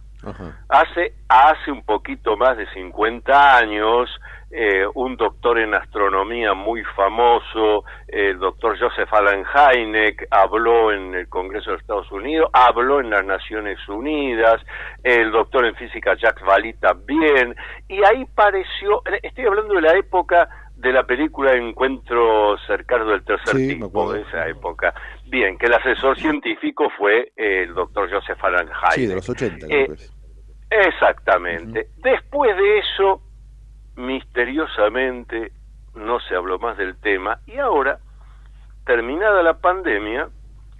Hace, hace un poquito más de 50 años, eh, un doctor en astronomía muy famoso, el doctor Joseph Allen Hynek, habló en el Congreso de Estados Unidos, habló en las Naciones Unidas, el doctor en física Jacques Vallée también, y ahí pareció, estoy hablando de la época de la película Encuentro cercano del tercer Sí, tipo, de esa época. Bien, que el asesor científico fue eh, el doctor Joseph Allen Hynek. Sí, de los 80. Eh. Exactamente. Después de eso, misteriosamente, no se habló más del tema y ahora, terminada la pandemia,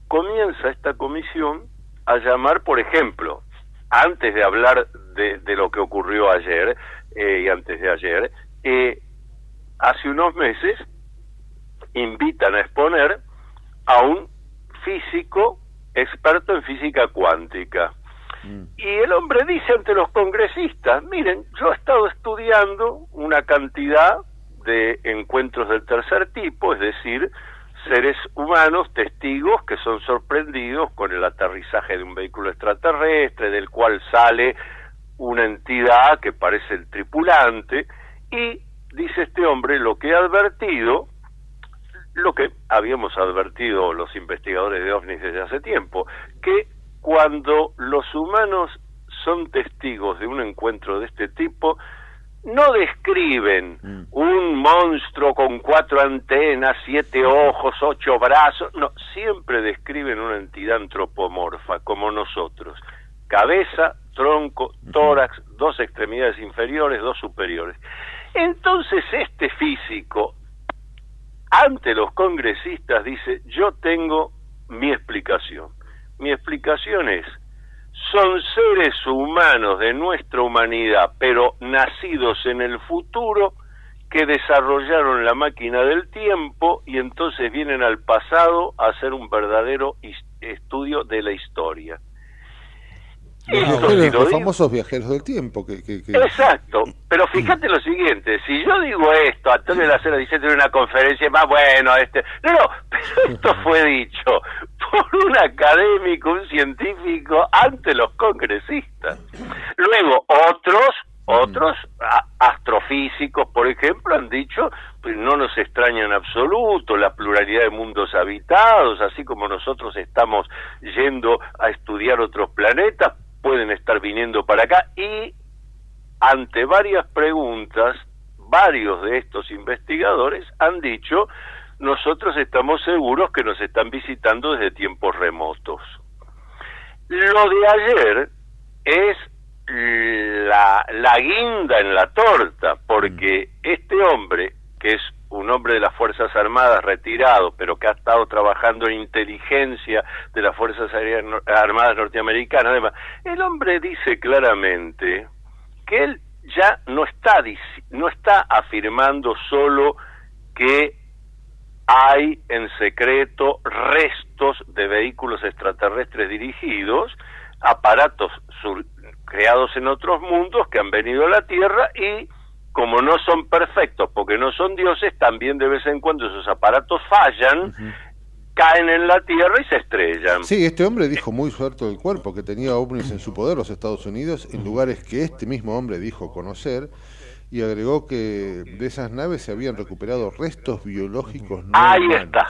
comienza esta comisión a llamar, por ejemplo, antes de hablar de, lo que ocurrió ayer eh, y antes de ayer, eh, hace unos meses invitan a exponer a un físico experto en física cuántica. Y el hombre dice ante los congresistas, miren, yo he estado estudiando una cantidad de encuentros del tercer tipo, es decir, seres humanos, testigos que son sorprendidos con el aterrizaje de un vehículo extraterrestre, del cual sale una entidad que parece el tripulante, y dice este hombre, lo que he advertido, lo que habíamos advertido los investigadores de ovnis desde hace tiempo, que cuando los humanos son testigos de un encuentro de este tipo, no describen un monstruo con cuatro antenas, siete ojos, ocho brazos, no, siempre describen una entidad antropomorfa, como nosotros. Cabeza, tronco, tórax, dos extremidades inferiores, dos superiores. Entonces este físico, ante los congresistas, dice, yo tengo mi explicación. Mi explicación es, son seres humanos de nuestra humanidad, pero nacidos en el futuro, que desarrollaron la máquina del tiempo y entonces vienen al pasado a hacer un verdadero estudio de la historia. Los, viajeros- digo- famosos viajeros del tiempo. Que, que- que- Exacto, pero fíjate lo siguiente, si yo digo esto, Antonio Lacera dice en una conferencia más bueno, este, no, no, pero esto fue dicho por un académico, un científico, ante los congresistas. Luego, otros, otros a- astrofísicos, por ejemplo, han dicho, pues no nos extraña en absoluto la pluralidad de mundos habitados, así como nosotros estamos yendo a estudiar otros planetas, pueden estar viniendo para acá y ante varias preguntas, varios de estos investigadores han dicho, nosotros estamos seguros que nos están visitando desde tiempos remotos. Lo de ayer es la, la guinda en la torta, porque este hombre, que es un hombre de las Fuerzas Armadas retirado, pero que ha estado trabajando en inteligencia de las Fuerzas Armadas norteamericanas, además, el hombre dice claramente que él ya no está no está afirmando solo que hay en secreto restos de vehículos extraterrestres dirigidos, aparatos creados en otros mundos que han venido a la Tierra y como no son perfectos porque no son dioses, también de vez en cuando esos aparatos fallan, caen en la Tierra y se estrellan. Sí, este hombre dijo muy suelto del cuerpo que tenía ovnis en su poder los Estados Unidos en lugares que este mismo hombre dijo conocer y agregó que de esas naves se habían recuperado restos biológicos no Ahí humanos. está.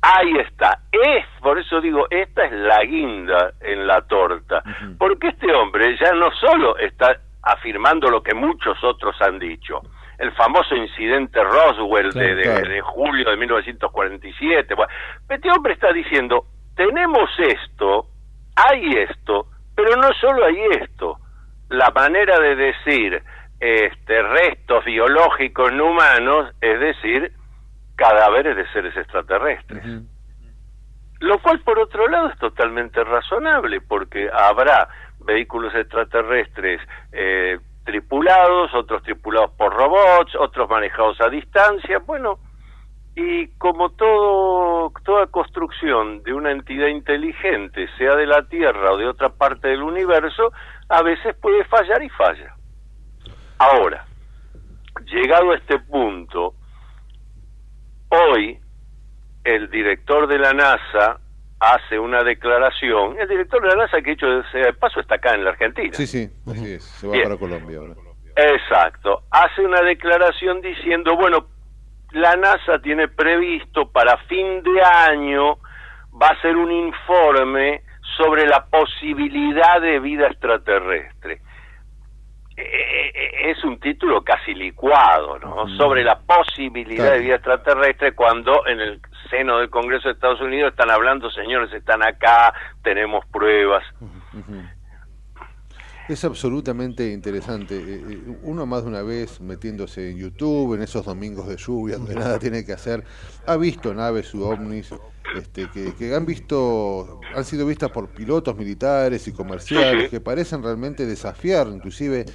Ahí está. Es, por eso digo, esta es la guinda en la torta. Porque este hombre ya no solo está afirmando lo que muchos otros han dicho. El famoso incidente Roswell de, Claro, de- claro. de julio de 1947. Bueno, este hombre está diciendo, tenemos esto, hay esto, pero no solo hay esto. La manera de decir este, restos biológicos no humanos, es decir, cadáveres de seres extraterrestres. Lo cual, por otro lado, es totalmente razonable, porque habrá vehículos extraterrestres eh, tripulados, otros tripulados por robots, otros manejados a distancia, bueno, y como todo, toda construcción de una entidad inteligente, sea de la Tierra o de otra parte del universo, a veces puede fallar y falla. Ahora, llegado a este punto, hoy el director de la NASA hace una declaración, el director de la NASA que hecho de paso está acá en la Argentina. Sí, sí, así es. Se va Bien. para Colombia ahora. Exacto. Hace una declaración diciendo, bueno, la NASA tiene previsto para fin de año, va a hacer un informe sobre la posibilidad de vida extraterrestre. Eh, eh, Es un título casi licuado, ¿no? Sobre la posibilidad de vida extraterrestre cuando en el seno del Congreso de Estados Unidos están hablando, señores, están acá, tenemos pruebas. Es absolutamente interesante. Eh, eh, Uno más de una vez metiéndose en YouTube, en esos domingos de lluvia donde nada tiene que hacer, ha visto naves u ovnis este, que, que han visto, han sido vistas por pilotos militares y comerciales que parecen realmente desafiar, inclusive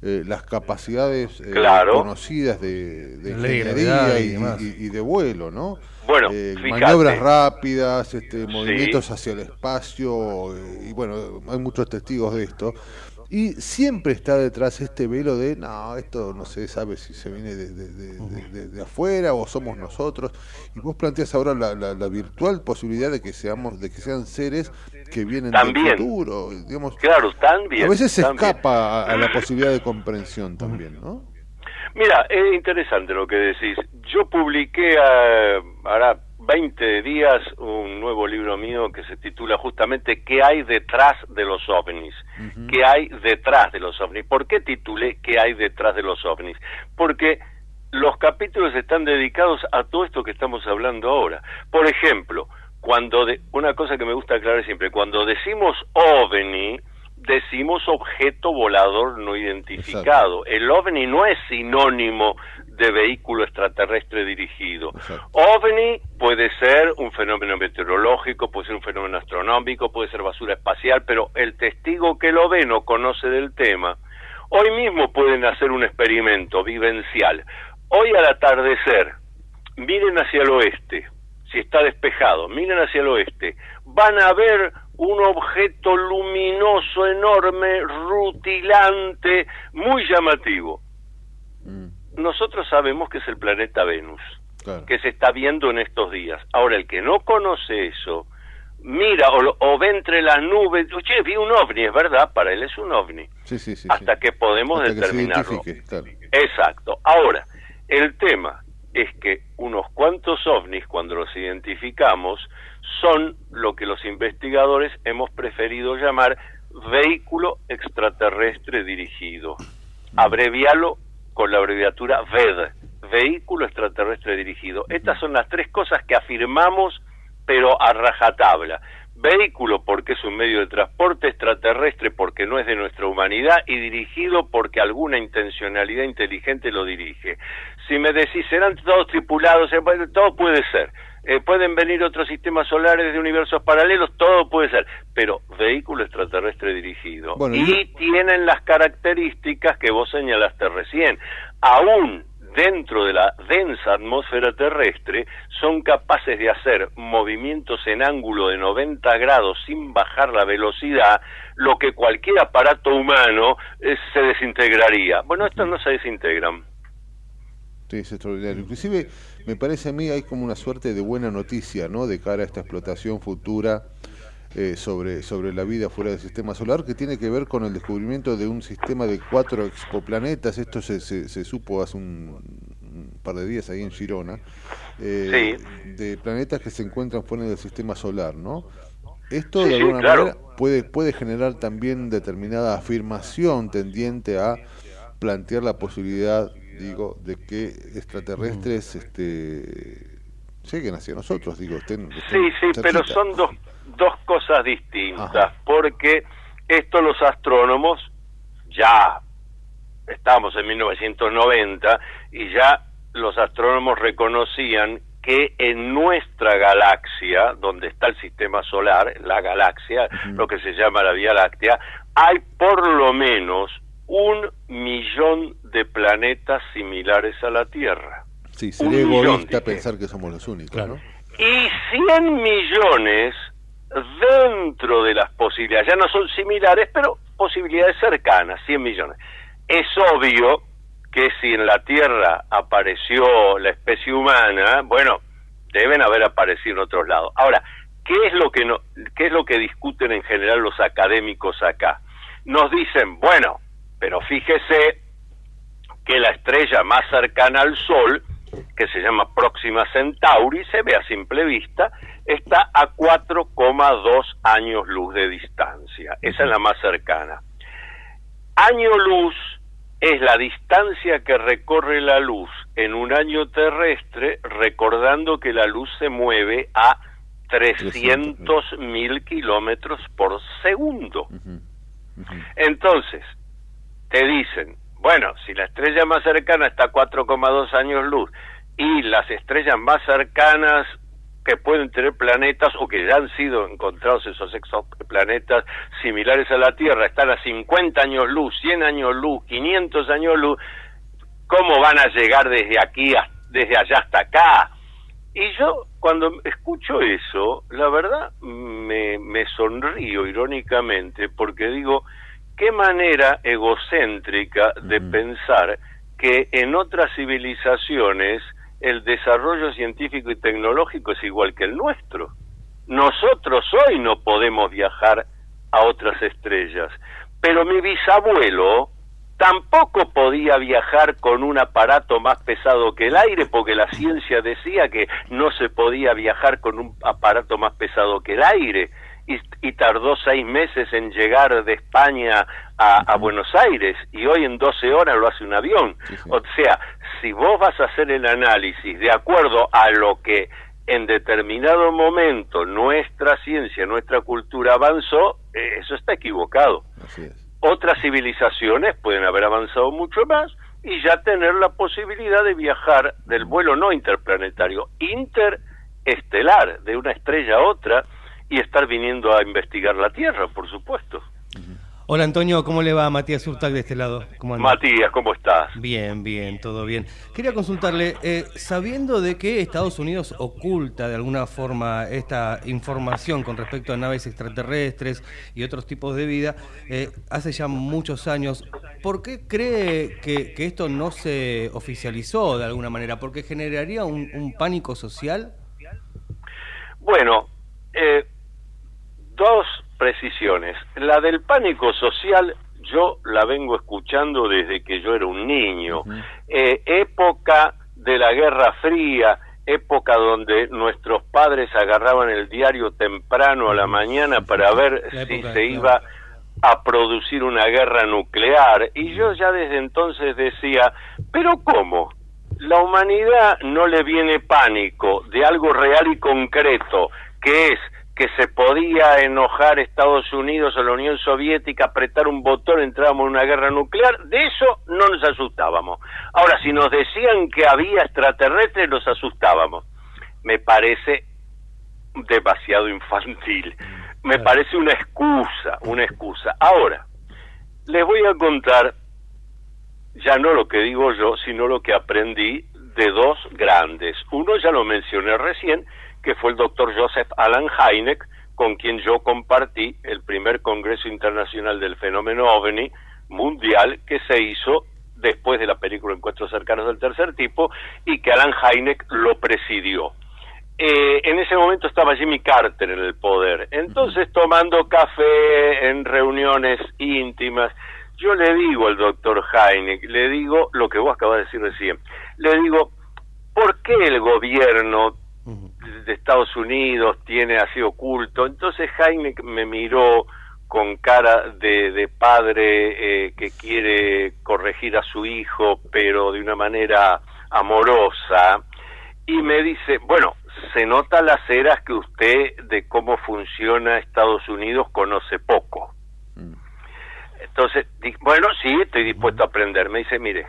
eh, las capacidades eh, Claro. conocidas de, ingeniería y y, demás. y- y de vuelo, ¿no? Bueno, Eh, maniobras rápidas, este, movimientos hacia el espacio, eh, y bueno, hay muchos testigos de esto. Y siempre está detrás este velo de, no, esto no se sabe si se viene de, de- de- de- de- de afuera o somos nosotros. Y vos planteas ahora la, la- la virtual posibilidad de que seamos, de que sean seres que vienen También. del futuro, digamos. Claro, también. a veces se escapa a, a la posibilidad de comprensión también, ¿no? Mira, es interesante lo que decís. Yo publiqué eh, ahora 20 días un nuevo libro mío que se titula justamente ¿Qué hay detrás de los ovnis? ¿Qué hay detrás de los ovnis? ¿Por qué titulé ¿Qué hay detrás de los ovnis? Porque los capítulos están dedicados a todo esto que estamos hablando ahora. Por ejemplo, cuando de, una cosa que me gusta aclarar siempre, cuando decimos ovni, decimos objeto volador no identificado. El ovni no es sinónimo de vehículo extraterrestre dirigido. OVNI puede ser un fenómeno meteorológico, puede ser un fenómeno astronómico, puede ser basura espacial, pero el testigo que lo ve no conoce del tema. Hoy mismo pueden hacer un experimento vivencial. Hoy al atardecer, miren hacia el oeste, si está despejado, miren hacia el oeste, van a ver un objeto luminoso, enorme, rutilante, muy llamativo. Nosotros sabemos que es el planeta Venus, que se está viendo en estos días. Ahora, el que no conoce eso, mira o, o ve entre las nubes, oye, vi un ovni, es verdad, para él es un ovni. Sí, sí, sí, hasta que podemos Hasta determinarlo. claro. Exacto. Ahora, el tema es que unos cuantos ovnis, cuando los identificamos, son lo que los investigadores hemos preferido llamar vehículo extraterrestre dirigido. Abrevialo con la abreviatura VED, vehículo extraterrestre dirigido. Estas son las tres cosas que afirmamos, pero a rajatabla. Vehículo porque es un medio de transporte extraterrestre porque no es de nuestra humanidad y dirigido porque alguna intencionalidad inteligente lo dirige. Si me decís, serán todos tripulados, Eh, todo puede ser. Eh, pueden venir otros sistemas solares de universos paralelos, todo puede ser, pero vehículo extraterrestre dirigido. Bueno, y tienen las características que vos señalaste recién. Aún dentro de la densa atmósfera terrestre, son capaces de hacer movimientos en ángulo de 90 grados sin bajar la velocidad, lo que cualquier aparato humano eh, se desintegraría. Bueno, estos no se desintegran. Sí, es extraordinario. Inclusive, me parece a mí hay como una suerte de buena noticia, ¿no? De cara a esta explotación futura eh, sobre, sobre la vida fuera del sistema solar, que tiene que ver con el descubrimiento de un sistema de cuatro exoplanetas. Esto se, se, se supo hace un, un par de días ahí en Girona. eh, De planetas que se encuentran fuera del sistema solar, ¿no? Esto Sí, de sí, alguna claro. manera puede, puede generar también determinada afirmación tendiente a plantear la posibilidad, digo, de que extraterrestres este, lleguen hacia nosotros, digo, estén, estén Sí, sí, pero son dos, dos cosas distintas, porque esto los astrónomos ya estamos en 1990 y ya los astrónomos reconocían que en nuestra galaxia, donde está el sistema solar, la galaxia, lo que se llama la Vía Láctea, hay por lo menos un millón de planetas similares a la Tierra. Sí, un sería millón, egoísta dije. pensar que somos los únicos, ¿no? Y 100 millones dentro de las posibilidades, ya no son similares, pero posibilidades cercanas, 100 millones. Es obvio que si en la Tierra apareció la especie humana, bueno, deben haber aparecido en otros lados. Ahora, ¿qué es lo que no, qué es lo que discuten en general los académicos acá? Nos dicen, bueno, pero fíjese que la estrella más cercana al Sol, que se llama Próxima Centauri, se ve a simple vista, está a 4,2 años luz de distancia. Esa es la más cercana. Año luz es la distancia que recorre la luz en un año terrestre, recordando que la luz se mueve a 300 mil kilómetros por segundo. Entonces, te dicen, bueno, si la estrella más cercana está a 4,2 años luz y las estrellas más cercanas que pueden tener planetas o que ya han sido encontrados esos exoplanetas similares a la Tierra están a 50 años luz, 100 años luz, 500 años luz, ¿cómo van a llegar desde aquí, a- desde allá hasta acá? Y yo cuando escucho eso, la verdad me, me sonrío irónicamente porque digo, qué manera egocéntrica de pensar que en otras civilizaciones el desarrollo científico y tecnológico es igual que el nuestro. Nosotros hoy no podemos viajar a otras estrellas, pero mi bisabuelo tampoco podía viajar con un aparato más pesado que el aire porque la ciencia decía que no se podía viajar con un aparato más pesado que el aire y, y tardó seis meses en llegar de España a, a Buenos Aires y hoy en 12 horas lo hace un avión. O sea, si vos vas a hacer el análisis de acuerdo a lo que en determinado momento nuestra ciencia, nuestra cultura avanzó, eh, eso está equivocado. Otras civilizaciones pueden haber avanzado mucho más y ya tener la posibilidad de viajar del vuelo no interplanetario, interestelar, de una estrella a otra, y estar viniendo a investigar la Tierra, por supuesto. Hola Antonio, ¿cómo le va? Matías Urtac de este lado. ¿Cómo? Matías, ¿cómo estás? Bien, bien, todo bien. Quería consultarle, eh, sabiendo de que Estados Unidos oculta de alguna forma esta información con respecto a naves extraterrestres y otros tipos de vida, eh, hace ya muchos años, ¿por qué cree que, que esto no se oficializó de alguna manera? ¿Porque generaría un, un pánico social? Bueno, eh, dos precisiones. La del pánico social yo la vengo escuchando desde que yo era un niño. Eh, época de la Guerra Fría, época donde nuestros padres agarraban el diario temprano a la mañana para ver si se iba a producir una guerra nuclear. Y yo ya desde entonces decía, pero ¿cómo? La humanidad no le viene pánico de algo real y concreto, que es que se podía enojar Estados Unidos o la Unión Soviética, apretar un botón, entrábamos en una guerra nuclear, de eso no nos asustábamos. Ahora, si nos decían que había extraterrestres, nos asustábamos. Me parece demasiado infantil. Me parece una excusa, una excusa. Ahora, les voy a contar ya no lo que digo yo, sino lo que aprendí de dos grandes. Uno ya lo mencioné recién, que fue el doctor Joseph Alan Hynek, con quien yo compartí el primer Congreso Internacional del Fenómeno OVNI mundial que se hizo después de la película Encuentros cercanos del tercer tipo y que Alan Hynek lo presidió. Eh, en ese momento estaba Jimmy Carter en el poder, entonces tomando café en reuniones íntimas, yo le digo al doctor Hynek, le digo lo que vos acabas de decir recién, le digo, ¿por qué el gobierno de Estados Unidos tiene así oculto. Entonces Jaime me miró con cara de, de padre eh, que quiere corregir a su hijo, pero de una manera amorosa, y me dice, bueno, se nota las eras que usted de cómo funciona Estados Unidos conoce poco. Entonces, di- bueno, sí, estoy dispuesto a aprender. Me dice, mire,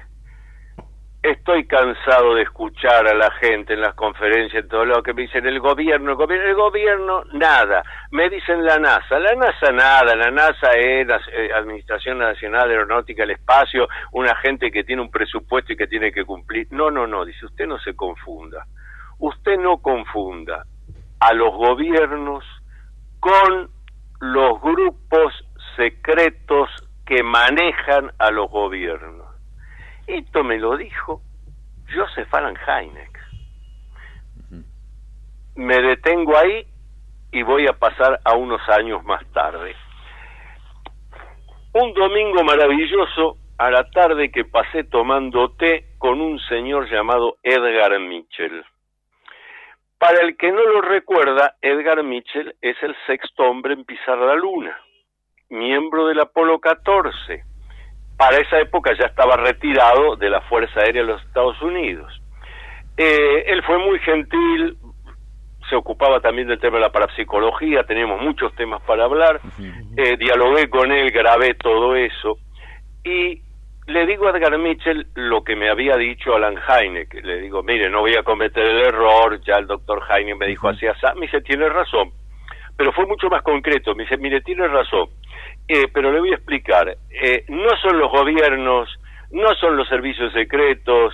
estoy cansado de escuchar a la gente en las conferencias, en todo lo que me dicen el gobierno, el gobierno, el gobierno, nada. Me dicen la NASA, la NASA nada, la NASA es la Administración Nacional de Aeronáutica del Espacio, una gente que tiene un presupuesto y que tiene que cumplir. No, no, no, dice, usted no se confunda. Usted no confunda a los gobiernos con los grupos secretos que manejan a los gobiernos. Esto me lo dijo Joseph Alan Hynek. Me detengo ahí y voy a pasar a unos años más tarde. Un domingo maravilloso a la tarde que pasé tomando té con un señor llamado Edgar Mitchell. Para el que no lo recuerda, Edgar Mitchell es el sexto hombre en pisar la luna, miembro del Apolo 14. Para esa época ya estaba retirado de la Fuerza Aérea de los Estados Unidos. Eh, él fue muy gentil, se ocupaba también del tema de la parapsicología, teníamos muchos temas para hablar, eh, dialogué con él, grabé todo eso, y le digo a Edgar Mitchell lo que me había dicho Alan Hynek, le digo, mire, no voy a cometer el error, ya el doctor Hynek me dijo así, así, me dice, tiene razón, pero fue mucho más concreto, me dice, mire, tiene razón, eh, pero le voy a explicar, eh, no son los gobiernos, no son los servicios secretos,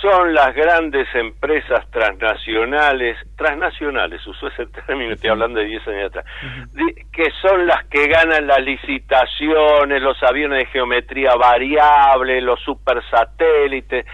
son las grandes empresas transnacionales, transnacionales, usó ese término, estoy hablando de 10 años atrás, de- que son las que ganan las licitaciones, los aviones de geometría variable, los supersatélites,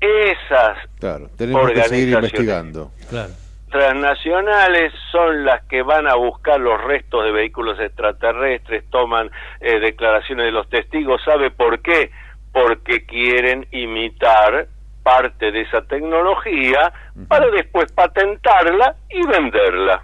esas Claro, tenemos que seguir Organizaciones. investigando. Claro. Transnacionales son las que van a buscar los restos de vehículos extraterrestres, toman eh, declaraciones de los testigos. ¿Sabe por qué? Porque quieren imitar parte de esa tecnología para después patentarla y venderla.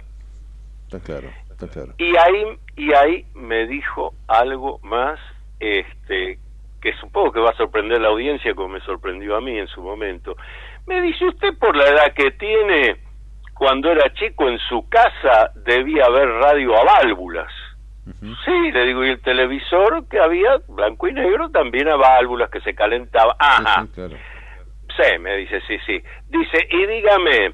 Está claro, está claro. Y ahí, y ahí me dijo algo más, este, que supongo que va a sorprender a la audiencia como me sorprendió a mí en su momento. Me dice, usted por la edad que tiene, cuando era chico en su casa debía haber radio a válvulas. Sí, le digo, y el televisor que había, blanco y negro, también a válvulas que se calentaba. Ajá. Sí, me dice, sí, sí. Dice, y dígame,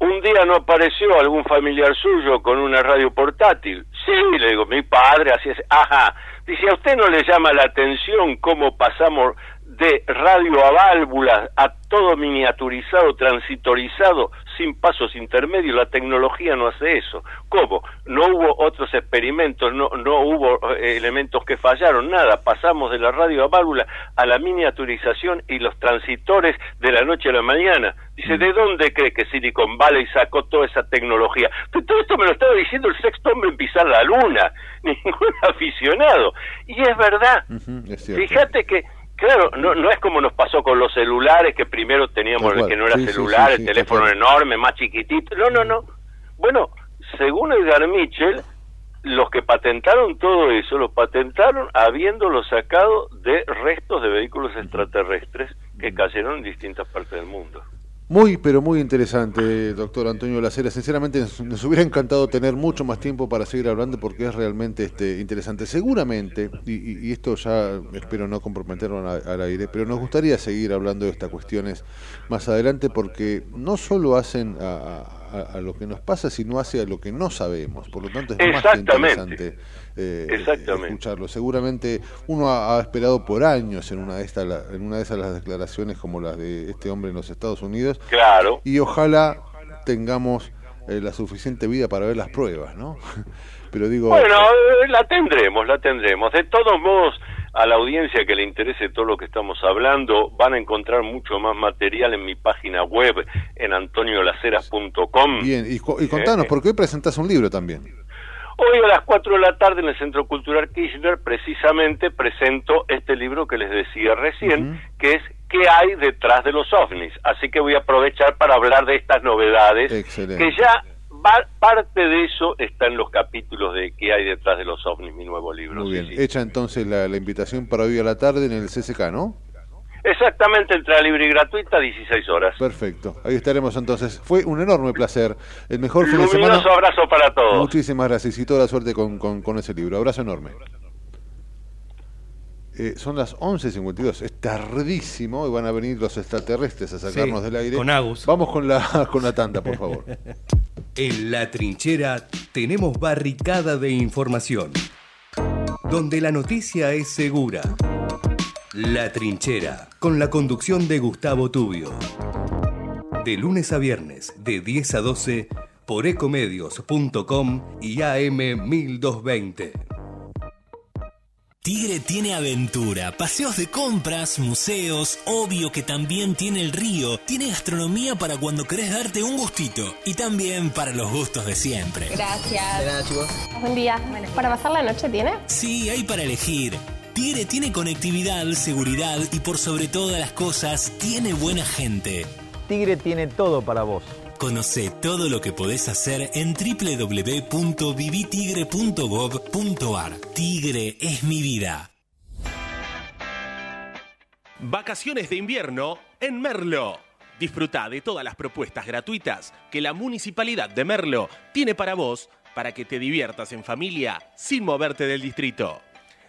un día no apareció algún familiar suyo con una radio portátil. Sí, le digo, mi padre, así es. Ajá. Dice, ¿a usted no le llama la atención cómo pasamos de radio a válvulas a todo miniaturizado, transitorizado, sin pasos intermedios? La tecnología no hace eso. ¿Cómo? No hubo otros experimentos, no, no hubo eh, elementos que fallaron, nada. Pasamos de la radio a válvula a la miniaturización y los transitores de la noche a la mañana. Dice, ¿de dónde cree que Silicon Valley sacó toda esa tecnología? Pero todo esto me lo estaba diciendo el sexto hombre en pisar la luna, ningún aficionado. Y es verdad. Fíjate que Claro, no, no es como nos pasó con los celulares, que primero teníamos el que no era Sí, celular, sí, el teléfono enorme, más chiquitito. No, no, no. Bueno, según Edgar Mitchell, los que patentaron todo eso, lo patentaron habiéndolo sacado de restos de vehículos extraterrestres que cayeron en distintas partes del mundo. Muy, pero muy interesante, doctor Antonio Lacera. Sinceramente, nos, hubiera encantado tener mucho más tiempo para seguir hablando porque es realmente este, interesante. Seguramente, y, y- esto ya espero no comprometerlo al, aire, pero nos gustaría seguir hablando de estas cuestiones más adelante porque no solo hacen a- a lo que nos pasa, sino hace a lo que no sabemos. Por lo tanto, es más que interesante eh, Exactamente. escucharlo. Seguramente uno ha, ha esperado por años en una de estas, en una de esas las declaraciones como las de este hombre en los Estados Unidos. Claro. Y ojalá tengamos eh, la suficiente vida para ver las pruebas, ¿no? Pero digo, Bueno, eh, la tendremos, la tendremos. De todos modos, a la audiencia que le interese todo lo que estamos hablando, van a encontrar mucho más material en mi página web, en antoniolaceras.com. bien, y, y contanos, Eh, porque hoy presentás un libro también. Hoy a las 4 de la tarde en el Centro Cultural Kirchner precisamente presento este libro que les decía recién, que es ¿Qué hay detrás de los ovnis? Así que voy a aprovechar para hablar de estas novedades, Excelente. que ya parte de eso está en los capítulos de ¿Qué hay detrás de los ovnis? Mi nuevo libro. Muy bien, sí. hecha entonces la, la invitación para hoy a la tarde en el CCK, ¿no? Exactamente, entrada libre y gratuita, 16 horas. Perfecto, ahí estaremos entonces. Fue un enorme placer. El mejor fin de semana. Luminoso abrazo para todos. Muchísimas gracias y toda la suerte con, con- con ese libro. Abrazo enorme. Eh, son las 11.52, es tardísimo y van a venir los extraterrestres a sacarnos Sí, del aire. con Agus. Vamos con la, con la tanda, por favor. En la trinchera tenemos barricada de información, donde la noticia es segura. La trinchera, con la conducción de Gustavo Tubio. De lunes a viernes, de 10 a 12, por ecomedios.com y AM 1220. Tigre tiene aventura, paseos de compras, museos, obvio que también tiene el río, tiene gastronomía para cuando querés darte un gustito y también para los gustos de siempre. Gracias. Buen día. ¿Para pasar la noche tiene? Sí, hay para elegir. Tigre tiene conectividad, seguridad y por sobre todas las cosas, tiene buena gente. Tigre tiene todo para vos. Conoce todo lo que podés hacer en www.vivitigre.gov.ar. Tigre es mi vida. Vacaciones de invierno en Merlo. Disfruta de todas las propuestas gratuitas que la Municipalidad de Merlo tiene para vos para que te diviertas en familia sin moverte del distrito.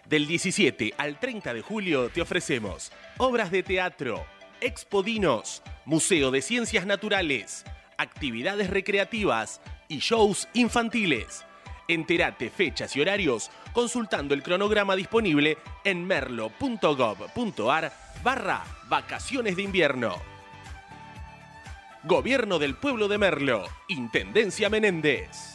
Del 17 al 30 de julio te ofrecemos obras de teatro, expodinos, Museo de Ciencias Naturales, actividades recreativas y shows infantiles. Entérate fechas y horarios consultando el cronograma disponible en merlo.gov.ar barra vacaciones de invierno. Gobierno del Pueblo de Merlo, Intendencia Menéndez.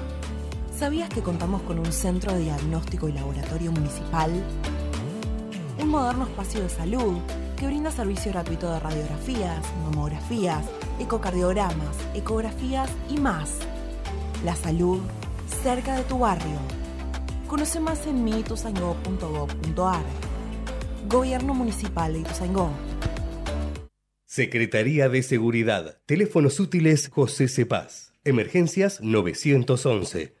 ¿Sabías que contamos con un centro de diagnóstico y laboratorio municipal? Un moderno espacio de salud que brinda servicio gratuito de radiografías, mamografías, ecocardiogramas, ecografías y más. La salud cerca de tu barrio. Conoce más en miituzaingó.gov.ar. Gobierno Municipal de Ituzaingó. Secretaría de Seguridad. Teléfonos útiles José Cepaz. Emergencias 911.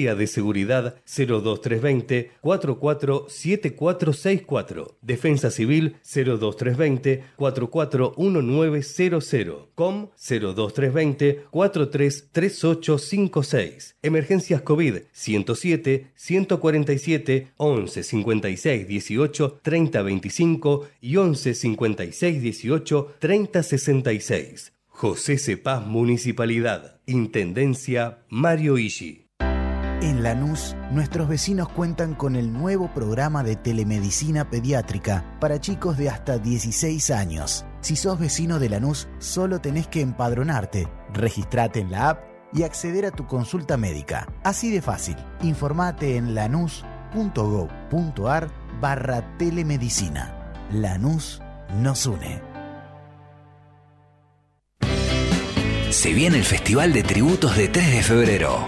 de Seguridad 02320 447464. Defensa Civil 02320 441900. COM 02320 433856. Emergencias COVID 107 147 11 56 18 30 25 y 11 56 18 30 66. José Cepaz Municipalidad. Intendencia Mario Ishi. En Lanús, nuestros vecinos cuentan con el nuevo programa de telemedicina pediátrica para chicos de hasta 16 años. Si sos vecino de Lanús, solo tenés que empadronarte, registrate en la app y acceder a tu consulta médica. Así de fácil. Informate en lanús.gov.ar barra telemedicina. Lanús nos une. Se viene el Festival de Tributos de 3 de febrero.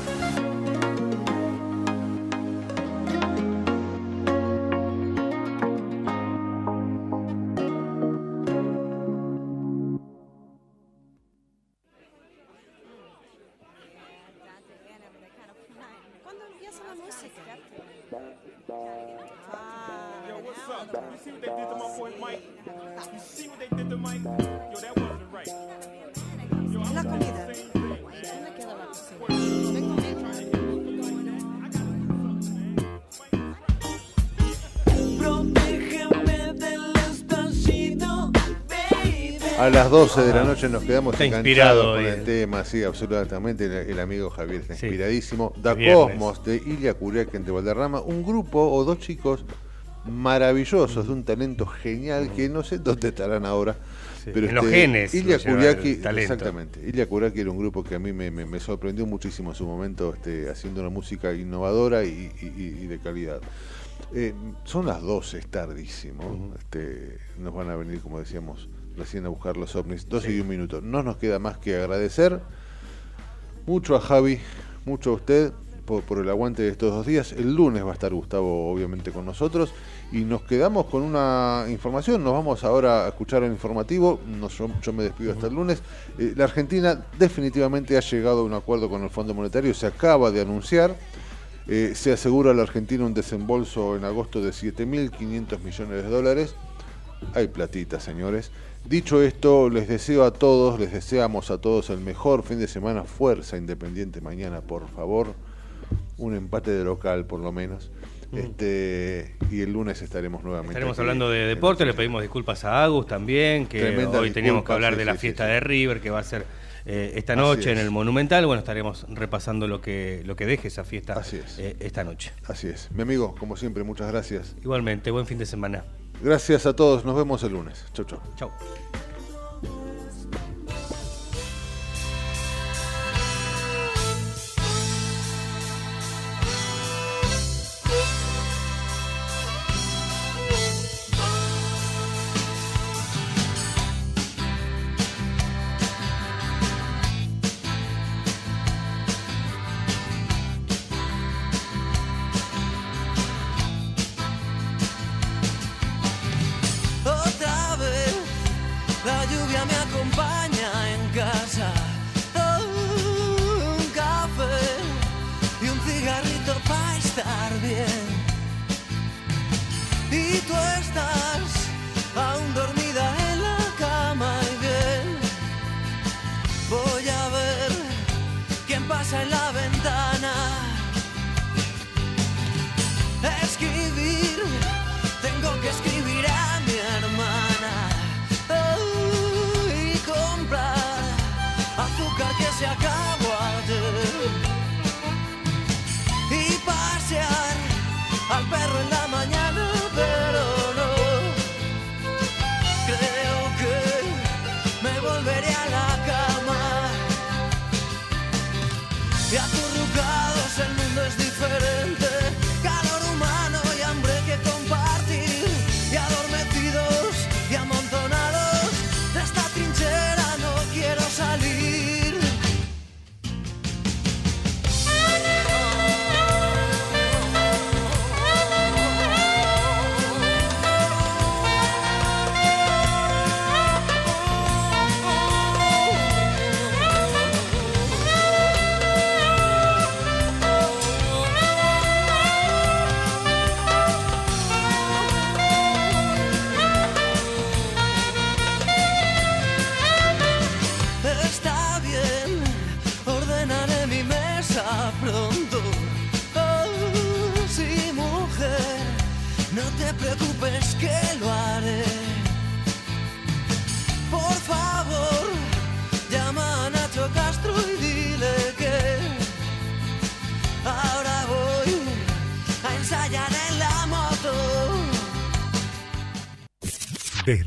12 de la noche nos quedamos Está inspirado con el tema, sí, absolutamente. El, el amigo Javier está Sí. inspiradísimo. Da Viernes. Cosmos de Ilia Curiaquén de Valderrama, un grupo o dos chicos maravillosos, de un talento genial que no sé dónde estarán ahora. Sí, Pero en los este, genes Ilia lo Kuriaki, exactamente. Ilia Kuriaki era un grupo que a mí me, me- me sorprendió muchísimo en su momento, este, haciendo una música innovadora y, y- y- y de calidad. Eh, son las 12, es tardísimo. este, nos van a venir, como decíamos, recién a buscar los ovnis. 12 y un minuto. No nos queda más que agradecer mucho a Javi, mucho a usted por, por el aguante de estos dos días. El lunes va a estar Gustavo, obviamente, con nosotros. Y nos quedamos con una información. Nos vamos ahora a escuchar el informativo. Nos- yo, yo me despido hasta el lunes. Eh, la Argentina definitivamente ha llegado a un acuerdo con el Fondo Monetario. Se acaba de anunciar. Eh, se asegura a la Argentina un desembolso en agosto de 7.500 millones de dólares. Hay platita, señores. Dicho esto, les deseo a todos, les deseamos a todos el mejor fin de semana. Fuerza Independiente mañana, por favor. Un empate de local, por lo menos. Este, y el lunes estaremos nuevamente. Estaremos aquí hablando de deporte, le pedimos disculpas a Agus también, que hoy teníamos que hablar sí, de la sí, fiesta sí, de River, que va a ser eh, esta noche en el Monumental. Bueno, estaremos repasando lo que, lo que deje esa fiesta eh, esta noche. Así es. Mi amigo, como siempre, muchas gracias. Igualmente, buen fin de semana. Gracias a todos. Nos vemos el lunes. Chau, chau. Chau.